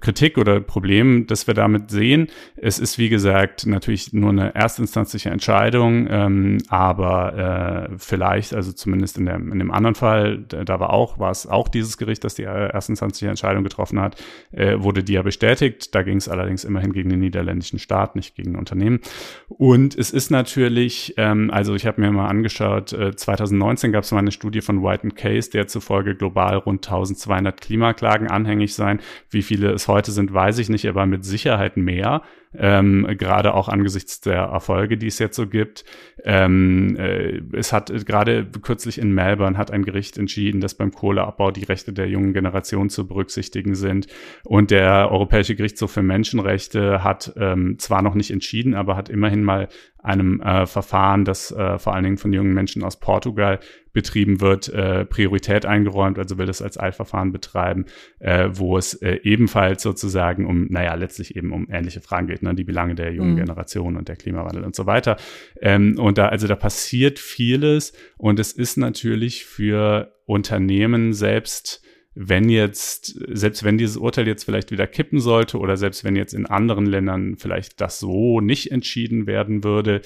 Kritik oder Problem, das wir damit sehen. Es ist wie gesagt natürlich nur eine erstinstanzliche Entscheidung, ähm, aber äh, vielleicht, also zumindest in, der, in dem anderen Fall, da war auch, war es auch dieses Gericht, das die erstinstanzliche Entscheidung getroffen hat, äh, wurde die ja bestätigt. Da ging es allerdings immerhin gegen den niederländischen Staat, nicht gegen Unternehmen. Und es ist natürlich, ähm, also ich habe mir mal angeschaut, äh, 2019 gab es mal eine Studie von White Case, der zufolge global rund 1200 Klimaklagen anhängig seien. Wie viele es heute sind, weiß ich nicht, aber mit Sicherheit mehr ähm, gerade auch angesichts der Erfolge, die es jetzt so gibt. Ähm, äh, es hat gerade kürzlich in Melbourne hat ein Gericht entschieden, dass beim Kohleabbau die Rechte der jungen Generation zu berücksichtigen sind. Und der Europäische Gerichtshof für Menschenrechte hat ähm, zwar noch nicht entschieden, aber hat immerhin mal einem äh, Verfahren, das äh, vor allen Dingen von jungen Menschen aus Portugal betrieben wird, äh, Priorität eingeräumt, also will das als Eilverfahren betreiben, äh, wo es äh, ebenfalls sozusagen um, naja, letztlich eben um ähnliche Fragen geht, ne, die Belange der jungen mhm. Generation und der Klimawandel und so weiter. Ähm, und da, also da passiert vieles und es ist natürlich für Unternehmen selbst wenn jetzt, selbst wenn dieses Urteil jetzt vielleicht wieder kippen sollte oder selbst wenn jetzt in anderen Ländern vielleicht das so nicht entschieden werden würde,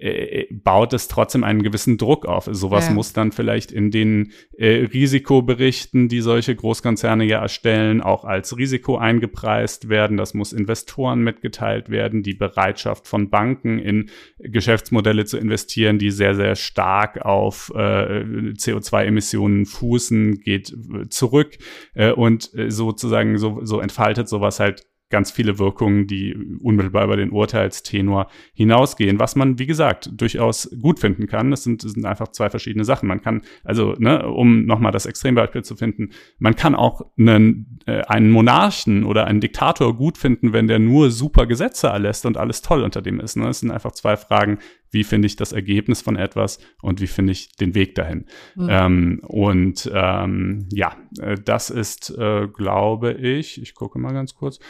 äh, baut es trotzdem einen gewissen Druck auf. Sowas ja. muss dann vielleicht in den äh, Risikoberichten, die solche Großkonzerne ja erstellen, auch als Risiko eingepreist werden. Das muss Investoren mitgeteilt werden. Die Bereitschaft von Banken in Geschäftsmodelle zu investieren, die sehr, sehr stark auf äh, CO2-Emissionen fußen, geht zurück. Äh, und äh, sozusagen so, so entfaltet sowas halt ganz viele Wirkungen, die unmittelbar über den Urteilstenor hinausgehen, was man, wie gesagt, durchaus gut finden kann. Das sind, das sind einfach zwei verschiedene Sachen. Man kann, also, ne, um nochmal das Extrembeispiel zu finden, man kann auch einen, äh, einen Monarchen oder einen Diktator gut finden, wenn der nur super Gesetze erlässt und alles toll unter dem ist. Ne? Das sind einfach zwei Fragen, wie finde ich das Ergebnis von etwas und wie finde ich den Weg dahin. Mhm. Ähm, und ähm, ja, äh, das ist, äh, glaube ich, ich gucke mal ganz kurz.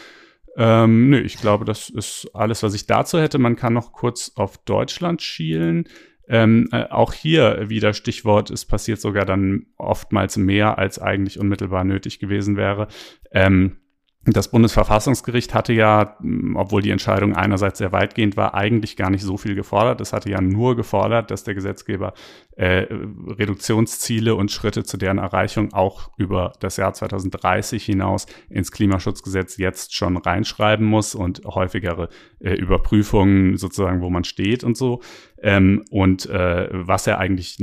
Ähm, nö, ich glaube, das ist alles, was ich dazu hätte. Man kann noch kurz auf Deutschland schielen. Ähm, äh, auch hier wieder Stichwort, es passiert sogar dann oftmals mehr, als eigentlich unmittelbar nötig gewesen wäre. Ähm, das Bundesverfassungsgericht hatte ja, obwohl die Entscheidung einerseits sehr weitgehend war, eigentlich gar nicht so viel gefordert. Es hatte ja nur gefordert, dass der Gesetzgeber äh, Reduktionsziele und Schritte zu deren Erreichung auch über das Jahr 2030 hinaus ins Klimaschutzgesetz jetzt schon reinschreiben muss und häufigere äh, Überprüfungen sozusagen, wo man steht und so. Ähm, und äh, was er eigentlich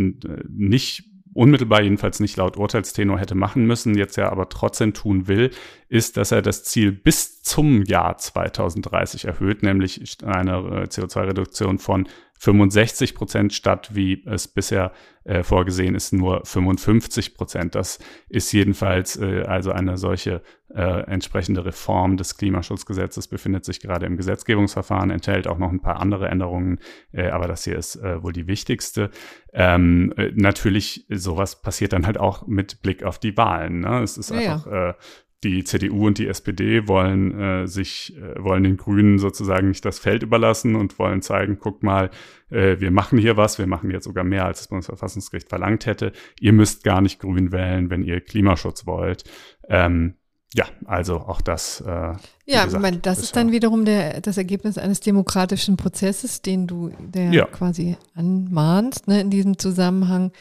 nicht unmittelbar jedenfalls nicht laut Urteilstenor hätte machen müssen, jetzt ja aber trotzdem tun will, ist, dass er das Ziel bis zum Jahr 2030 erhöht, nämlich eine äh, CO2-Reduktion von 65 Prozent statt, wie es bisher äh, vorgesehen ist, nur 55 Prozent. Das ist jedenfalls äh, also eine solche äh, entsprechende Reform des Klimaschutzgesetzes befindet sich gerade im Gesetzgebungsverfahren, enthält auch noch ein paar andere Änderungen, äh, aber das hier ist äh, wohl die wichtigste. Ähm, äh, natürlich, sowas passiert dann halt auch mit Blick auf die Wahlen. Ne? Es ist ja, einfach. Äh, die CDU und die SPD wollen äh, sich, äh, wollen den Grünen sozusagen nicht das Feld überlassen und wollen zeigen, guck mal, äh, wir machen hier was, wir machen jetzt sogar mehr, als das Bundesverfassungsgericht verlangt hätte. Ihr müsst gar nicht Grün wählen, wenn ihr Klimaschutz wollt. Ähm, ja, also auch das. Äh, ja, gesagt, meine, das ist dann wiederum der, das Ergebnis eines demokratischen Prozesses, den du der ja. quasi anmahnst ne, in diesem Zusammenhang.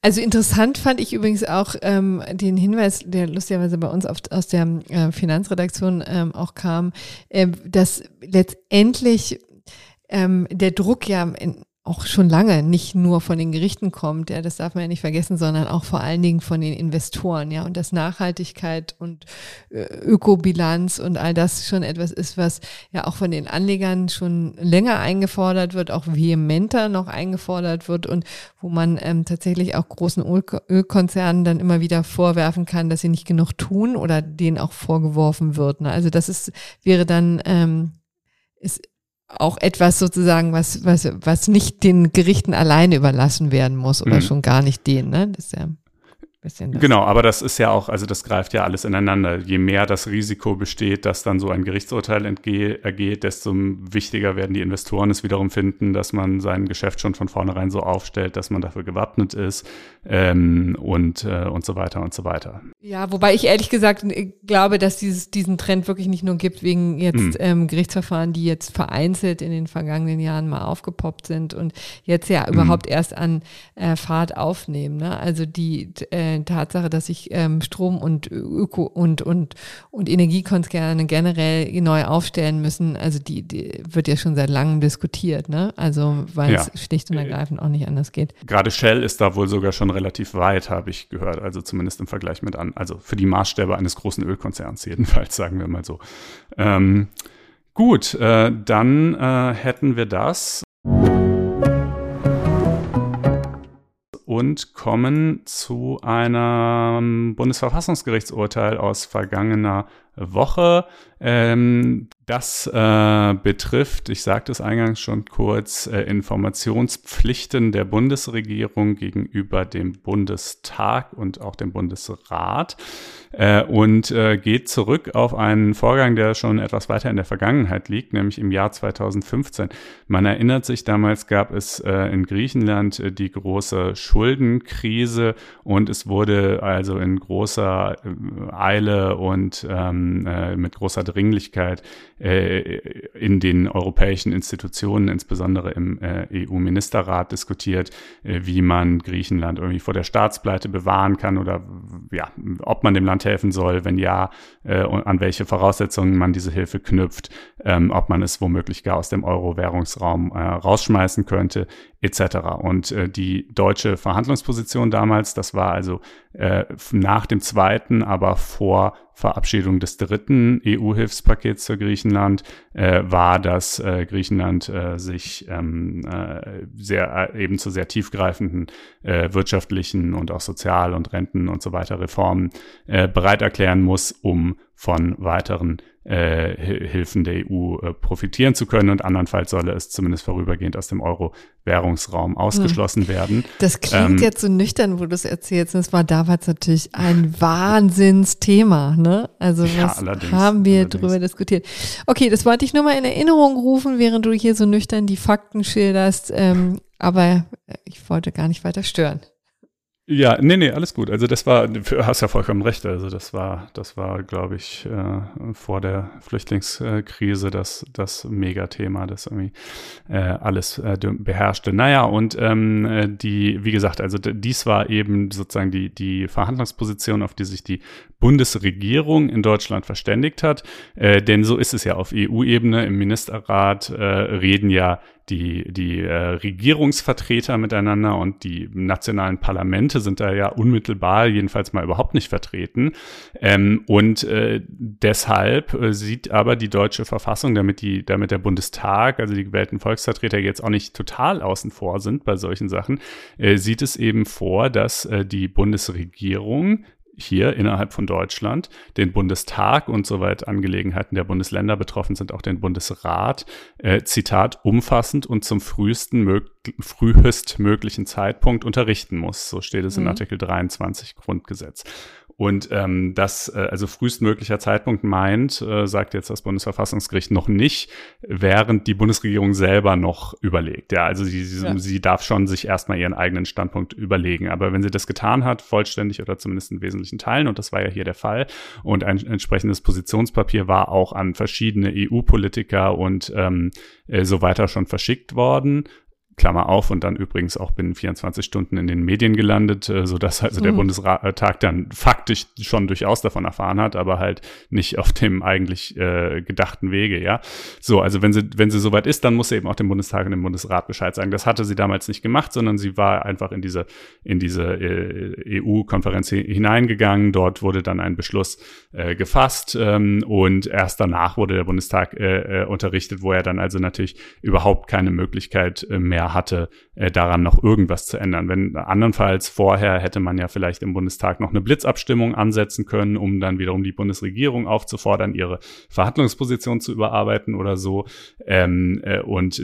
Also interessant fand ich übrigens auch ähm, den Hinweis, der lustigerweise bei uns auf, aus der äh, Finanzredaktion ähm, auch kam, äh, dass letztendlich ähm, der Druck ja in, auch schon lange nicht nur von den Gerichten kommt, ja, das darf man ja nicht vergessen, sondern auch vor allen Dingen von den Investoren, ja, und dass Nachhaltigkeit und äh, Ökobilanz und all das schon etwas ist, was ja auch von den Anlegern schon länger eingefordert wird, auch vehementer noch eingefordert wird und wo man ähm, tatsächlich auch großen Ölkonzernen dann immer wieder vorwerfen kann, dass sie nicht genug tun oder denen auch vorgeworfen wird. Ne? Also das ist, wäre dann, ähm, ist auch etwas sozusagen, was, was, was nicht den Gerichten alleine überlassen werden muss oder mhm. schon gar nicht denen. Ne? Das ist ja bisschen. Genau, aber das ist ja auch, also das greift ja alles ineinander. Je mehr das Risiko besteht, dass dann so ein Gerichtsurteil entgeht, ergeht, desto wichtiger werden die Investoren es wiederum finden, dass man sein Geschäft schon von vornherein so aufstellt, dass man dafür gewappnet ist ähm, und, äh, und so weiter und so weiter. Ja, wobei ich ehrlich gesagt äh, glaube, dass dieses, diesen Trend wirklich nicht nur gibt wegen jetzt mhm. ähm, Gerichtsverfahren, die jetzt vereinzelt in den vergangenen Jahren mal aufgepoppt sind und jetzt ja mhm. überhaupt erst an äh, Fahrt aufnehmen. Ne? Also die äh, Tatsache, dass sich ähm, Strom- und Öko- und, und, und Energiekonzerne generell neu aufstellen müssen, also die, die wird ja schon seit langem diskutiert, ne? Also weil ja. es schlicht und ergreifend auch nicht anders geht. Gerade Shell ist da wohl sogar schon relativ weit, habe ich gehört. Also zumindest im Vergleich mit an, also für die Maßstäbe eines großen Ölkonzerns jedenfalls, sagen wir mal so. Ähm, gut, äh, dann äh, hätten wir das. Und kommen zu einem Bundesverfassungsgerichtsurteil aus vergangener Woche. Ähm, das äh, betrifft, ich sagte es eingangs schon kurz, äh, Informationspflichten der Bundesregierung gegenüber dem Bundestag und auch dem Bundesrat äh, und äh, geht zurück auf einen Vorgang, der schon etwas weiter in der Vergangenheit liegt, nämlich im Jahr 2015. Man erinnert sich, damals gab es äh, in Griechenland äh, die große Schuldenkrise und es wurde also in großer Eile und ähm, äh, mit großer Dringlichkeit äh, in den europäischen Institutionen, insbesondere im äh, EU-Ministerrat, diskutiert, äh, wie man Griechenland irgendwie vor der Staatspleite bewahren kann oder ja, ob man dem Land helfen soll, wenn ja, äh, an welche Voraussetzungen man diese Hilfe knüpft, ähm, ob man es womöglich gar aus dem Euro-Währungsraum äh, rausschmeißen könnte, etc. Und äh, die deutsche Verhandlungsposition damals, das war also äh, nach dem zweiten, aber vor Verabschiedung des dritten EU-Hilfspakets für Griechenland, äh, war, dass äh, Griechenland äh, sich ähm, äh, sehr äh, eben zu sehr tiefgreifenden äh, wirtschaftlichen und auch Sozial- und Renten und so weiter Reformen äh, bereit erklären muss, um von weiteren Hilfen der EU äh, profitieren zu können und andernfalls solle es zumindest vorübergehend aus dem Euro-Währungsraum ausgeschlossen hm. werden. Das klingt ähm, jetzt so nüchtern, wo du es erzählst. Das war damals natürlich ein Wahnsinnsthema. Ne? Also was ja, haben wir allerdings. darüber diskutiert? Okay, das wollte ich nur mal in Erinnerung rufen, während du hier so nüchtern die Fakten schilderst. Ähm, aber ich wollte gar nicht weiter stören. Ja, nee, nee, alles gut. Also das war, du hast ja vollkommen recht. Also das war, das war, glaube ich, äh, vor der Flüchtlingskrise das, das Megathema, das irgendwie äh, alles äh, beherrschte. Naja, und ähm, äh, die, wie gesagt, also dies war eben sozusagen die, die Verhandlungsposition, auf die sich die Bundesregierung in Deutschland verständigt hat. Äh, denn so ist es ja auf EU-Ebene. Im Ministerrat äh, reden ja die, die äh, Regierungsvertreter miteinander und die nationalen Parlamente sind da ja unmittelbar jedenfalls mal überhaupt nicht vertreten. Ähm, und äh, deshalb äh, sieht aber die deutsche Verfassung, damit, die, damit der Bundestag, also die gewählten Volksvertreter jetzt auch nicht total außen vor sind bei solchen Sachen, äh, sieht es eben vor, dass äh, die Bundesregierung hier innerhalb von Deutschland, den Bundestag und soweit Angelegenheiten der Bundesländer betroffen sind, auch den Bundesrat, äh, Zitat, umfassend und zum frühesten mög frühestmöglichen Zeitpunkt unterrichten muss. So steht es mhm. in Artikel 23 Grundgesetz. Und ähm, das, äh, also frühestmöglicher Zeitpunkt meint, äh, sagt jetzt das Bundesverfassungsgericht noch nicht, während die Bundesregierung selber noch überlegt. Ja, also sie, sie, ja. sie darf schon sich erstmal ihren eigenen Standpunkt überlegen. Aber wenn sie das getan hat, vollständig oder zumindest in wesentlichen Teilen, und das war ja hier der Fall, und ein entsprechendes Positionspapier war auch an verschiedene EU-Politiker und ähm, äh, so weiter schon verschickt worden, Klammer auf und dann übrigens auch binnen 24 Stunden in den Medien gelandet, äh, so dass also der mhm. Bundestag dann faktisch schon durchaus davon erfahren hat, aber halt nicht auf dem eigentlich äh, gedachten Wege, ja. So, also wenn sie, wenn sie soweit ist, dann muss sie eben auch dem Bundestag und dem Bundesrat Bescheid sagen. Das hatte sie damals nicht gemacht, sondern sie war einfach in diese, in diese äh, EU-Konferenz hineingegangen. Dort wurde dann ein Beschluss äh, gefasst ähm, und erst danach wurde der Bundestag äh, äh, unterrichtet, wo er dann also natürlich überhaupt keine Möglichkeit äh, mehr hatte, äh, daran noch irgendwas zu ändern. Wenn andernfalls vorher hätte man ja vielleicht im Bundestag noch eine Blitzabstimmung ansetzen können, um dann wiederum die Bundesregierung aufzufordern, ihre Verhandlungsposition zu überarbeiten oder so. Ähm, äh, und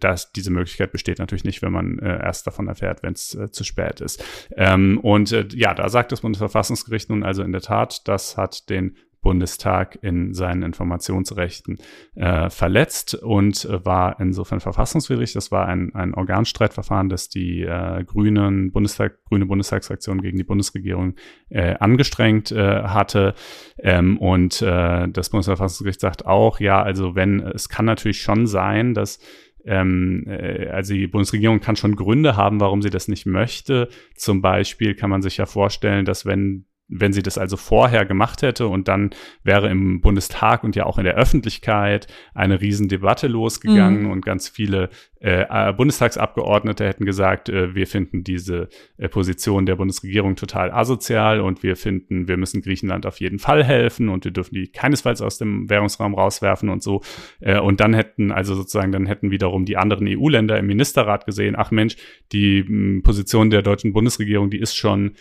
das, diese Möglichkeit besteht natürlich nicht, wenn man äh, erst davon erfährt, wenn es äh, zu spät ist. Ähm, und äh, ja, da sagt das Bundesverfassungsgericht nun also in der Tat, das hat den Bundestag in seinen Informationsrechten äh, verletzt und äh, war insofern verfassungswidrig. Das war ein, ein Organstreitverfahren, das die äh, Grünen Bundestag, Grüne Bundestagsfraktion gegen die Bundesregierung äh, angestrengt äh, hatte. Ähm, und äh, das Bundesverfassungsgericht sagt auch, ja, also wenn, es kann natürlich schon sein, dass ähm, äh, also die Bundesregierung kann schon Gründe haben, warum sie das nicht möchte. Zum Beispiel kann man sich ja vorstellen, dass wenn wenn sie das also vorher gemacht hätte und dann wäre im Bundestag und ja auch in der Öffentlichkeit eine Riesendebatte losgegangen mhm. und ganz viele äh, Bundestagsabgeordnete hätten gesagt, äh, wir finden diese äh, Position der Bundesregierung total asozial und wir finden, wir müssen Griechenland auf jeden Fall helfen und wir dürfen die keinesfalls aus dem Währungsraum rauswerfen und so. Äh, und dann hätten also sozusagen, dann hätten wiederum die anderen EU-Länder im Ministerrat gesehen, ach Mensch, die mh, Position der deutschen Bundesregierung, die ist schon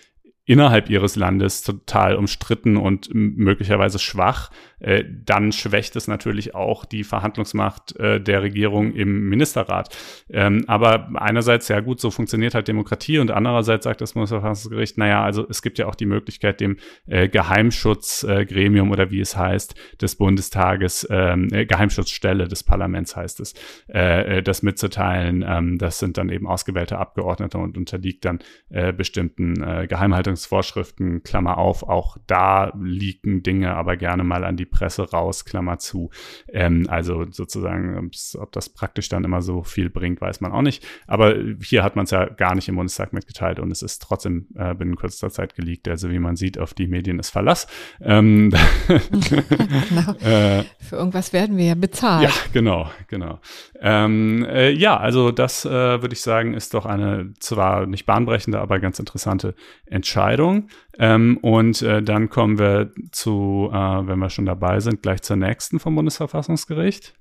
innerhalb ihres Landes total umstritten und möglicherweise schwach, äh, dann schwächt es natürlich auch die Verhandlungsmacht äh, der Regierung im Ministerrat. Ähm, aber einerseits, ja gut, so funktioniert halt Demokratie und andererseits sagt das Bundesverfassungsgericht, naja, also es gibt ja auch die Möglichkeit, dem äh, Geheimschutzgremium oder wie es heißt, des Bundestages, ähm, äh, Geheimschutzstelle des Parlaments heißt es, äh, das mitzuteilen. Ähm, das sind dann eben ausgewählte Abgeordnete und unterliegt dann bestimmten Geheimhaltungs Datenschutzvorschriften, Klammer auf, auch da liegen Dinge aber gerne mal an die Presse raus, Klammer zu. Ähm, also sozusagen, ob das praktisch dann immer so viel bringt, weiß man auch nicht. Aber hier hat man es ja gar nicht im Bundestag mitgeteilt und es ist trotzdem äh, binnen kürzester Zeit geleakt. Also wie man sieht, auf die Medien ist Verlass. Ähm, genau. äh, Für irgendwas werden wir ja bezahlt. Ja, genau, genau. Ähm, äh, ja, also das äh, würde ich sagen, ist doch eine zwar nicht bahnbrechende, aber ganz interessante Entscheidung. Ähm, und äh, dann kommen wir zu, äh, wenn wir schon dabei sind, gleich zur nächsten vom Bundesverfassungsgericht.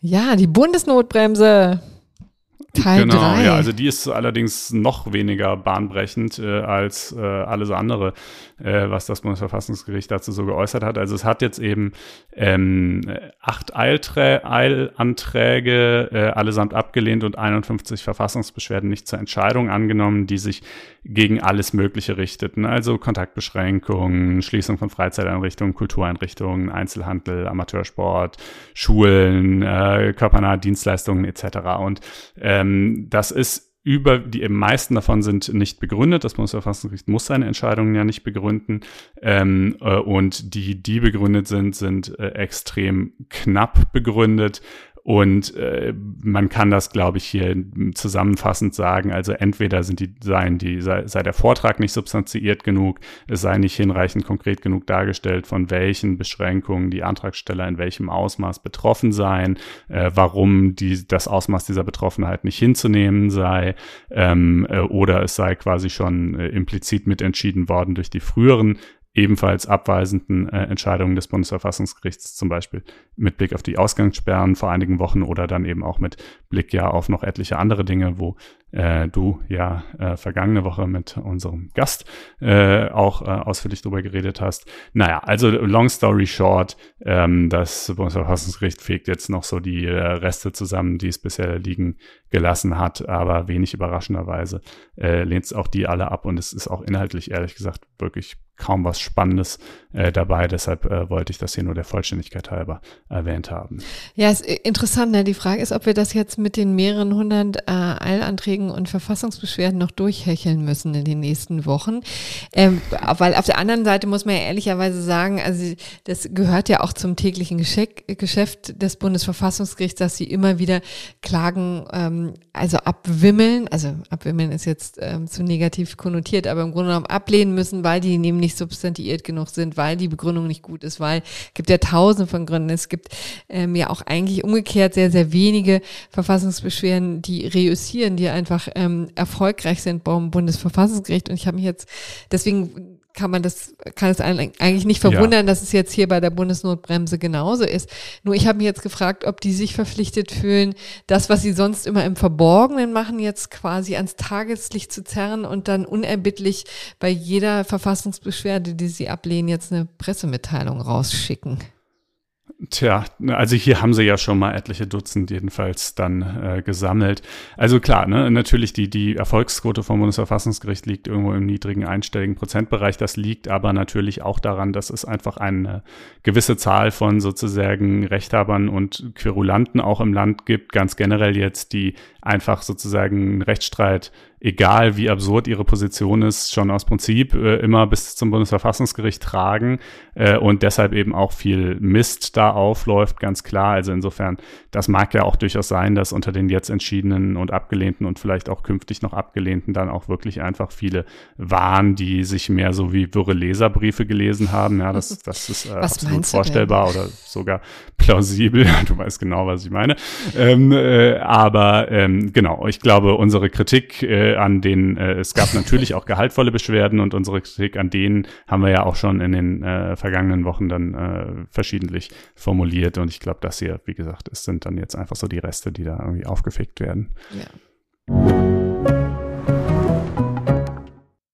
Ja, die Bundesnotbremse. Teil genau, 3. ja, also die ist allerdings noch weniger bahnbrechend äh, als äh, alles andere, äh, was das Bundesverfassungsgericht dazu so geäußert hat. Also es hat jetzt eben ähm, acht Eilträ Eilanträge äh, allesamt abgelehnt und 51 Verfassungsbeschwerden nicht zur Entscheidung angenommen, die sich gegen alles Mögliche richteten. Also Kontaktbeschränkungen, Schließung von Freizeiteinrichtungen, Kultureinrichtungen, Einzelhandel, Amateursport, Schulen, äh, körpernahe Dienstleistungen etc. Und ähm, das ist über die meisten davon sind nicht begründet. Das Bundesverfassungsgericht muss seine Entscheidungen ja nicht begründen. Ähm, äh, und die, die begründet sind, sind äh, extrem knapp begründet. Und äh, man kann das, glaube ich, hier zusammenfassend sagen. Also entweder sind die, seien die, sei, sei der Vortrag nicht substanziiert genug, es sei nicht hinreichend konkret genug dargestellt, von welchen Beschränkungen die Antragsteller in welchem Ausmaß betroffen seien, äh, warum die, das Ausmaß dieser Betroffenheit nicht hinzunehmen sei, ähm, äh, oder es sei quasi schon äh, implizit mitentschieden worden durch die früheren ebenfalls abweisenden äh, Entscheidungen des Bundesverfassungsgerichts, zum Beispiel mit Blick auf die Ausgangssperren vor einigen Wochen oder dann eben auch mit Blick ja auf noch etliche andere Dinge, wo äh, du ja äh, vergangene Woche mit unserem Gast äh, auch äh, ausführlich drüber geredet hast. Naja, also long story short, ähm, das Bundesverfassungsgericht fegt jetzt noch so die äh, Reste zusammen, die es bisher liegen gelassen hat, aber wenig überraschenderweise äh, lehnt es auch die alle ab und es ist auch inhaltlich ehrlich gesagt wirklich kaum was Spannendes äh, dabei. Deshalb äh, wollte ich das hier nur der Vollständigkeit halber erwähnt haben. Ja, ist interessant. Ne? Die Frage ist, ob wir das jetzt mit den mehreren hundert äh, Eilanträgen und Verfassungsbeschwerden noch durchhecheln müssen in den nächsten Wochen. Ähm, weil auf der anderen Seite muss man ja ehrlicherweise sagen, also das gehört ja auch zum täglichen Geschäft des Bundesverfassungsgerichts, dass sie immer wieder Klagen ähm, also abwimmeln. Also abwimmeln ist jetzt ähm, zu negativ konnotiert, aber im Grunde genommen ablehnen müssen, weil die nämlich nicht substantiiert genug sind, weil die Begründung nicht gut ist, weil es gibt ja tausende von Gründen. Es gibt ähm, ja auch eigentlich umgekehrt sehr, sehr wenige Verfassungsbeschwerden, die reüssieren, die einfach ähm, erfolgreich sind beim Bundesverfassungsgericht. Und ich habe mich jetzt, deswegen kann man das, kann es eigentlich nicht verwundern, ja. dass es jetzt hier bei der Bundesnotbremse genauso ist. Nur ich habe mich jetzt gefragt, ob die sich verpflichtet fühlen, das, was sie sonst immer im Verborgenen machen, jetzt quasi ans Tageslicht zu zerren und dann unerbittlich bei jeder Verfassungsbeschwerde, die sie ablehnen, jetzt eine Pressemitteilung rausschicken. Tja, also hier haben sie ja schon mal etliche Dutzend jedenfalls dann äh, gesammelt. Also klar, ne, natürlich die, die Erfolgsquote vom Bundesverfassungsgericht liegt irgendwo im niedrigen einstelligen Prozentbereich. Das liegt aber natürlich auch daran, dass es einfach eine gewisse Zahl von sozusagen Rechthabern und Querulanten auch im Land gibt, ganz generell jetzt, die einfach sozusagen Rechtsstreit egal wie absurd ihre Position ist, schon aus Prinzip äh, immer bis zum Bundesverfassungsgericht tragen äh, und deshalb eben auch viel Mist da aufläuft, ganz klar. Also insofern, das mag ja auch durchaus sein, dass unter den jetzt entschiedenen und abgelehnten und vielleicht auch künftig noch abgelehnten dann auch wirklich einfach viele waren, die sich mehr so wie wirre Leserbriefe gelesen haben. Ja, das, das ist äh, absolut vorstellbar oder sogar plausibel. Du weißt genau, was ich meine. Ähm, äh, aber ähm, genau, ich glaube, unsere Kritik äh, äh, an denen, äh, es gab natürlich auch gehaltvolle Beschwerden und unsere Kritik an denen haben wir ja auch schon in den äh, vergangenen Wochen dann äh, verschiedentlich formuliert und ich glaube, das hier, wie gesagt, es sind dann jetzt einfach so die Reste, die da irgendwie aufgefickt werden. Ja.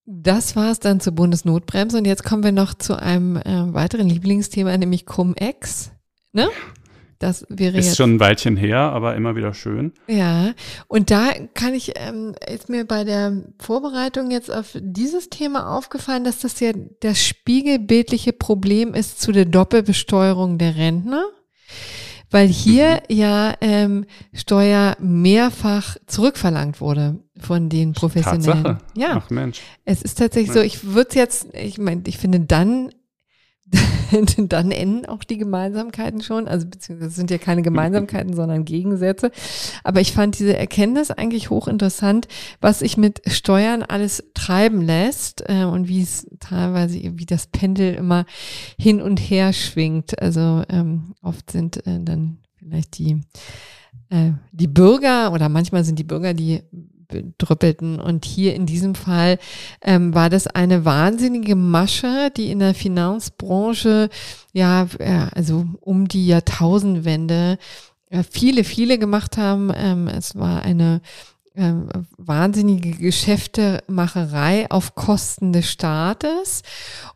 Das war es dann zur Bundesnotbremse und jetzt kommen wir noch zu einem äh, weiteren Lieblingsthema, nämlich Cum-Ex. Ne? Das wäre ist jetzt, schon ein Weilchen her, aber immer wieder schön. Ja, und da kann ich, ähm, ist mir bei der Vorbereitung jetzt auf dieses Thema aufgefallen, dass das ja das spiegelbildliche Problem ist zu der Doppelbesteuerung der Rentner. Weil hier mhm. ja ähm, Steuer mehrfach zurückverlangt wurde von den Professionellen. Tatsache. Ja. Ach Mensch. Es ist tatsächlich ja. so, ich würde jetzt, ich meine, ich finde dann dann enden auch die Gemeinsamkeiten schon. Also beziehungsweise es sind ja keine Gemeinsamkeiten, sondern Gegensätze. Aber ich fand diese Erkenntnis eigentlich hochinteressant, was sich mit Steuern alles treiben lässt äh, und wie es teilweise, wie das Pendel immer hin und her schwingt. Also ähm, oft sind äh, dann vielleicht die äh, die Bürger oder manchmal sind die Bürger die drüppelten. Und hier in diesem Fall ähm, war das eine wahnsinnige Masche, die in der Finanzbranche ja, ja also um die Jahrtausendwende äh, viele, viele gemacht haben. Ähm, es war eine ähm, wahnsinnige Geschäftemacherei auf Kosten des Staates.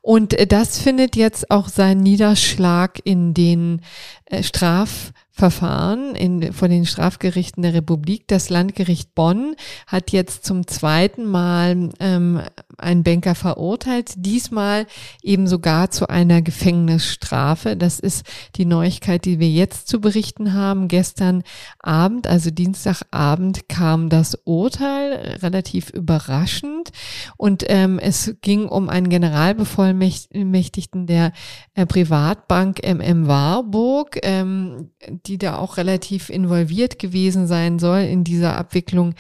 Und äh, das findet jetzt auch seinen Niederschlag in den äh, Straf Verfahren in, vor den Strafgerichten der Republik. Das Landgericht Bonn hat jetzt zum zweiten Mal ähm, einen Banker verurteilt, diesmal eben sogar zu einer Gefängnisstrafe. Das ist die Neuigkeit, die wir jetzt zu berichten haben. Gestern Abend, also Dienstagabend, kam das Urteil relativ überraschend und ähm, es ging um einen Generalbevollmächtigten der äh, Privatbank MM Warburg. Ähm, die da auch relativ involviert gewesen sein soll in dieser Abwicklung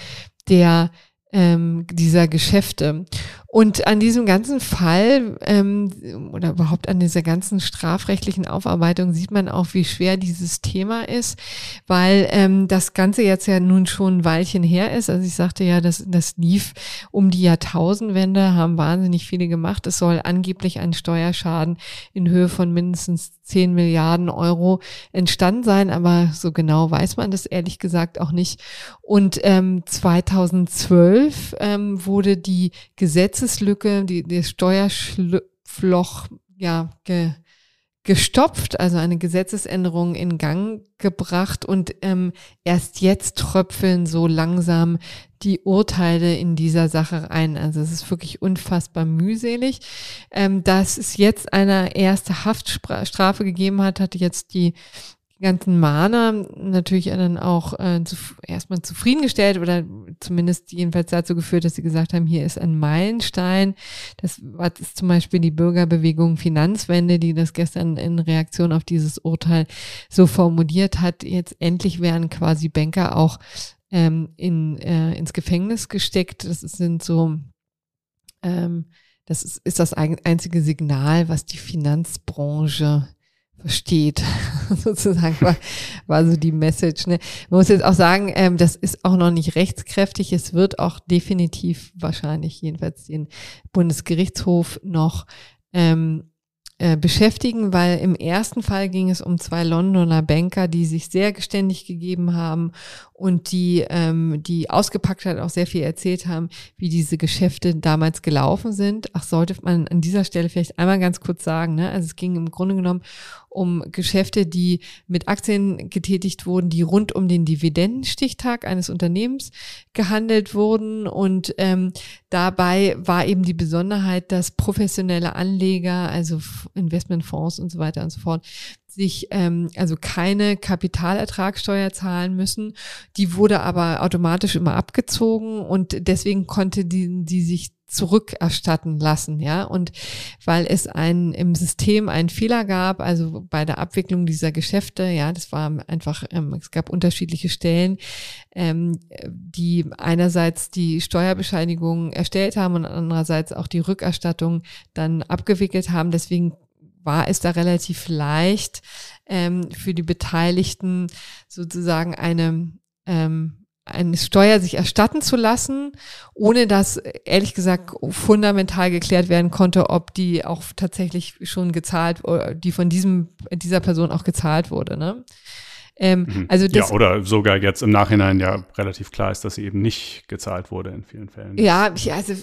der ähm, dieser Geschäfte. Und an diesem ganzen Fall ähm, oder überhaupt an dieser ganzen strafrechtlichen Aufarbeitung sieht man auch, wie schwer dieses Thema ist, weil ähm, das Ganze jetzt ja nun schon ein Weilchen her ist. Also ich sagte ja, das, das lief um die Jahrtausendwende, haben wahnsinnig viele gemacht. Es soll angeblich ein Steuerschaden in Höhe von mindestens 10 Milliarden Euro entstanden sein, aber so genau weiß man das ehrlich gesagt auch nicht. Und ähm, 2012 ähm, wurde die Gesetzeslücke, die, die Steuerschloch ja ge, gestopft, also eine Gesetzesänderung in Gang gebracht und ähm, erst jetzt tröpfeln so langsam die Urteile in dieser Sache ein. Also es ist wirklich unfassbar mühselig. Ähm, dass es jetzt eine erste Haftstrafe gegeben hat, hatte jetzt die ganzen Mahner natürlich dann auch äh, zu, erstmal zufriedengestellt oder zumindest jedenfalls dazu geführt, dass sie gesagt haben, hier ist ein Meilenstein. Das war das zum Beispiel die Bürgerbewegung Finanzwende, die das gestern in Reaktion auf dieses Urteil so formuliert hat. Jetzt endlich werden quasi Banker auch ähm, in, äh, ins Gefängnis gesteckt. Das sind so ähm, das ist, ist das einzige Signal, was die Finanzbranche versteht, sozusagen, war, war so die Message. Ne? Man muss jetzt auch sagen, ähm, das ist auch noch nicht rechtskräftig. Es wird auch definitiv wahrscheinlich jedenfalls den Bundesgerichtshof noch ähm, äh, beschäftigen, weil im ersten Fall ging es um zwei Londoner Banker, die sich sehr geständig gegeben haben und die, ähm, die Ausgepacktheit auch sehr viel erzählt haben, wie diese Geschäfte damals gelaufen sind. Ach, sollte man an dieser Stelle vielleicht einmal ganz kurz sagen. Ne? Also es ging im Grunde genommen um Geschäfte, die mit Aktien getätigt wurden, die rund um den Dividendenstichtag eines Unternehmens gehandelt wurden. Und ähm, dabei war eben die Besonderheit, dass professionelle Anleger, also Investmentfonds und so weiter und so fort, sich ähm, also keine Kapitalertragssteuer zahlen müssen. Die wurde aber automatisch immer abgezogen und deswegen konnte die, die sich zurückerstatten lassen, ja. Und weil es ein, im System einen Fehler gab, also bei der Abwicklung dieser Geschäfte, ja, das war einfach, ähm, es gab unterschiedliche Stellen, ähm, die einerseits die Steuerbescheinigung erstellt haben und andererseits auch die Rückerstattung dann abgewickelt haben. Deswegen war es da relativ leicht ähm, für die Beteiligten sozusagen eine ähm, eine Steuer sich erstatten zu lassen, ohne dass ehrlich gesagt fundamental geklärt werden konnte, ob die auch tatsächlich schon gezahlt, die von diesem dieser Person auch gezahlt wurde. Ne? Ähm, mhm. also ja, oder sogar jetzt im Nachhinein ja relativ klar ist, dass sie eben nicht gezahlt wurde in vielen Fällen. Ja, also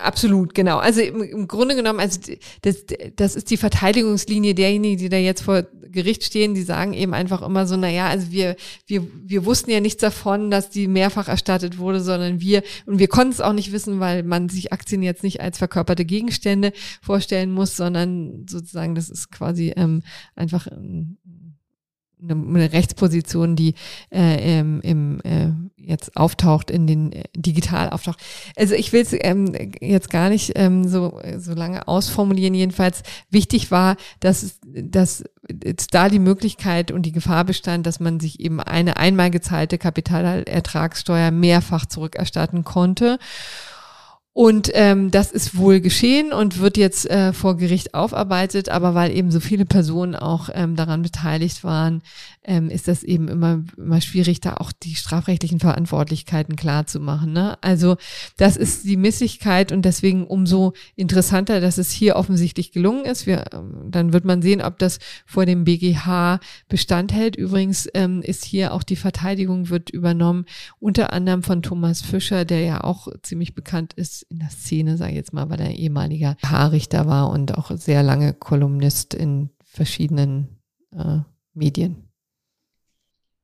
absolut, genau. Also im, im Grunde genommen, also das, das ist die Verteidigungslinie derjenigen, die da jetzt vor Gericht stehen, die sagen eben einfach immer so, naja, also wir, wir, wir wussten ja nichts davon, dass die mehrfach erstattet wurde, sondern wir, und wir konnten es auch nicht wissen, weil man sich Aktien jetzt nicht als verkörperte Gegenstände vorstellen muss, sondern sozusagen, das ist quasi ähm, einfach ein eine, eine Rechtsposition, die äh, im, im äh, jetzt auftaucht in den äh, digital auftaucht. Also ich will es ähm, jetzt gar nicht ähm, so so lange ausformulieren. Jedenfalls wichtig war, dass dass da die Möglichkeit und die Gefahr bestand, dass man sich eben eine einmal gezahlte Kapitalertragssteuer mehrfach zurückerstatten konnte. Und ähm, das ist wohl geschehen und wird jetzt äh, vor Gericht aufarbeitet, aber weil eben so viele Personen auch ähm, daran beteiligt waren, ähm, ist das eben immer, immer schwierig, da auch die strafrechtlichen Verantwortlichkeiten klar zu machen. Ne? Also das ist die Misslichkeit und deswegen umso interessanter, dass es hier offensichtlich gelungen ist. Wir, ähm, dann wird man sehen, ob das vor dem BGH Bestand hält. Übrigens ähm, ist hier auch die Verteidigung wird übernommen, unter anderem von Thomas Fischer, der ja auch ziemlich bekannt ist in der Szene, sage ich jetzt mal, weil er ehemaliger Haarrichter war und auch sehr lange Kolumnist in verschiedenen äh, Medien.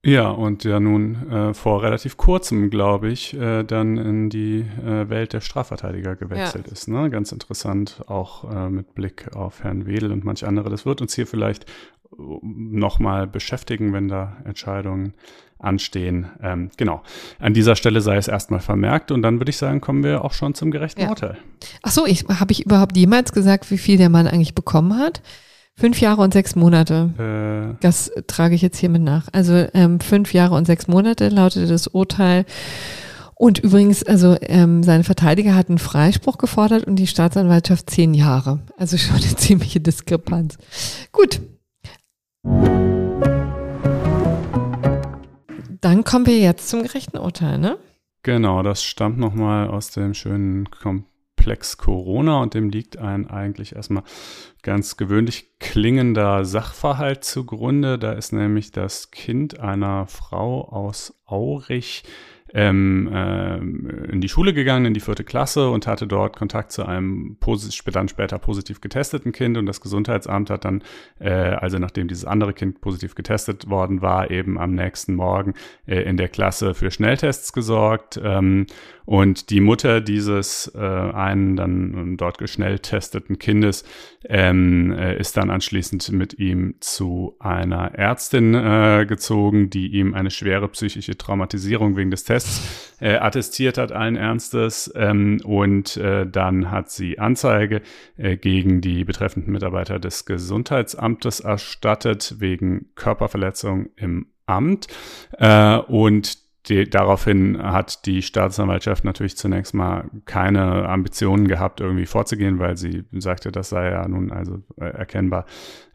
Ja, und ja nun äh, vor relativ kurzem, glaube ich, äh, dann in die äh, Welt der Strafverteidiger gewechselt ja. ist. Ne? Ganz interessant, auch äh, mit Blick auf Herrn Wedel und manch andere. Das wird uns hier vielleicht äh, nochmal beschäftigen, wenn da Entscheidungen anstehen. Ähm, genau. An dieser Stelle sei es erstmal vermerkt und dann würde ich sagen, kommen wir auch schon zum gerechten ja. Urteil. Ach so, habe ich überhaupt jemals gesagt, wie viel der Mann eigentlich bekommen hat? Fünf Jahre und sechs Monate. Äh, das trage ich jetzt hiermit nach. Also ähm, fünf Jahre und sechs Monate lautete das Urteil. Und übrigens, also ähm, seine Verteidiger hat einen Freispruch gefordert und die Staatsanwaltschaft zehn Jahre. Also schon eine ziemliche Diskrepanz. Gut. Dann kommen wir jetzt zum gerechten Urteil, ne? Genau, das stammt nochmal aus dem schönen Komplex Corona und dem liegt ein eigentlich erstmal ganz gewöhnlich klingender Sachverhalt zugrunde. Da ist nämlich das Kind einer Frau aus Aurich ähm, äh, in die Schule gegangen, in die vierte Klasse und hatte dort Kontakt zu einem dann später positiv getesteten Kind und das Gesundheitsamt hat dann, äh, also nachdem dieses andere Kind positiv getestet worden war, eben am nächsten Morgen äh, in der Klasse für Schnelltests gesorgt ähm, und die Mutter dieses äh, einen dann dort geschnelltesteten Kindes ähm, äh, ist dann anschließend mit ihm zu einer Ärztin äh, gezogen, die ihm eine schwere psychische Traumatisierung wegen des Tests äh, attestiert hat, allen Ernstes. Ähm, und äh, dann hat sie Anzeige äh, gegen die betreffenden Mitarbeiter des Gesundheitsamtes erstattet wegen Körperverletzung im Amt. Äh, und die, daraufhin hat die Staatsanwaltschaft natürlich zunächst mal keine Ambitionen gehabt, irgendwie vorzugehen, weil sie sagte, das sei ja nun also äh, erkennbar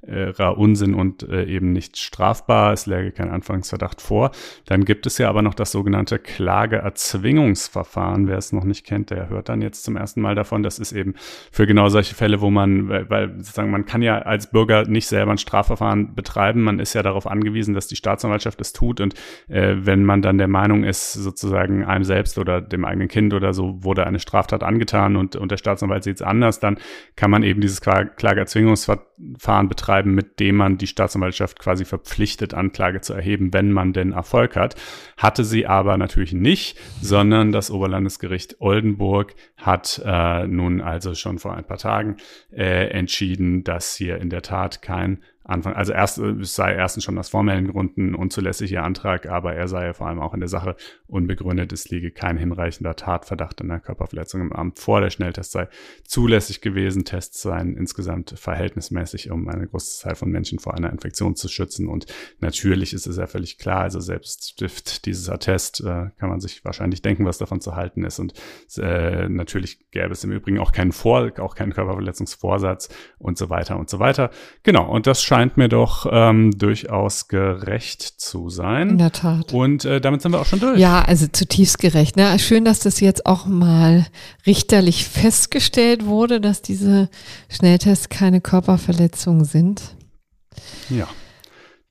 Unsinn und äh, eben nicht strafbar. Es läge kein Anfangsverdacht vor. Dann gibt es ja aber noch das sogenannte Klageerzwingungsverfahren. Wer es noch nicht kennt, der hört dann jetzt zum ersten Mal davon. Das ist eben für genau solche Fälle, wo man, weil, weil sozusagen man kann ja als Bürger nicht selber ein Strafverfahren betreiben. Man ist ja darauf angewiesen, dass die Staatsanwaltschaft es tut. Und äh, wenn man dann der Meinung ist, sozusagen einem selbst oder dem eigenen Kind oder so wurde eine Straftat angetan und, und der Staatsanwalt sieht es anders, dann kann man eben dieses Klageerzwingungsverfahren betreiben betreiben, mit dem man die Staatsanwaltschaft quasi verpflichtet, Anklage zu erheben, wenn man denn Erfolg hat. Hatte sie aber natürlich nicht, sondern das Oberlandesgericht Oldenburg hat äh, nun also schon vor ein paar Tagen äh, entschieden, dass hier in der Tat kein Anfang, also erst, es sei erstens schon aus formellen Gründen unzulässiger Antrag, aber er sei vor allem auch in der Sache unbegründet. Es liege kein hinreichender Tatverdacht einer Körperverletzung im Amt vor. Der Schnelltest sei zulässig gewesen. Tests seien insgesamt verhältnismäßig, um eine große Zahl von Menschen vor einer Infektion zu schützen. Und natürlich ist es ja völlig klar, also selbst dieses Attest äh, kann man sich wahrscheinlich denken, was davon zu halten ist. Und äh, natürlich gäbe es im Übrigen auch keinen Vor, auch keinen Körperverletzungsvorsatz und so weiter und so weiter. Genau. Und das scheint mir doch ähm, durchaus gerecht zu sein. In der Tat. Und äh, damit sind wir auch schon durch. Ja, also zutiefst gerecht. Ne? Schön, dass das jetzt auch mal richterlich festgestellt wurde, dass diese Schnelltests keine Körperverletzungen sind. Ja.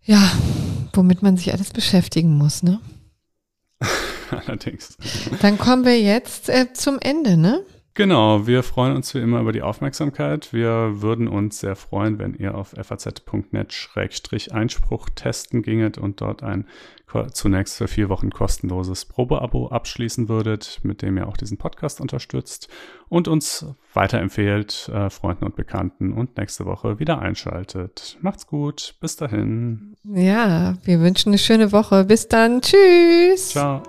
Ja, womit man sich alles beschäftigen muss, ne? Allerdings. Dann kommen wir jetzt äh, zum Ende, ne? Genau, wir freuen uns wie immer über die Aufmerksamkeit. Wir würden uns sehr freuen, wenn ihr auf faz.net-einspruch testen ginget und dort ein zunächst für vier Wochen kostenloses Probeabo abschließen würdet, mit dem ihr auch diesen Podcast unterstützt und uns weiterempfehlt, äh, Freunden und Bekannten und nächste Woche wieder einschaltet. Macht's gut, bis dahin. Ja, wir wünschen eine schöne Woche. Bis dann. Tschüss. Ciao.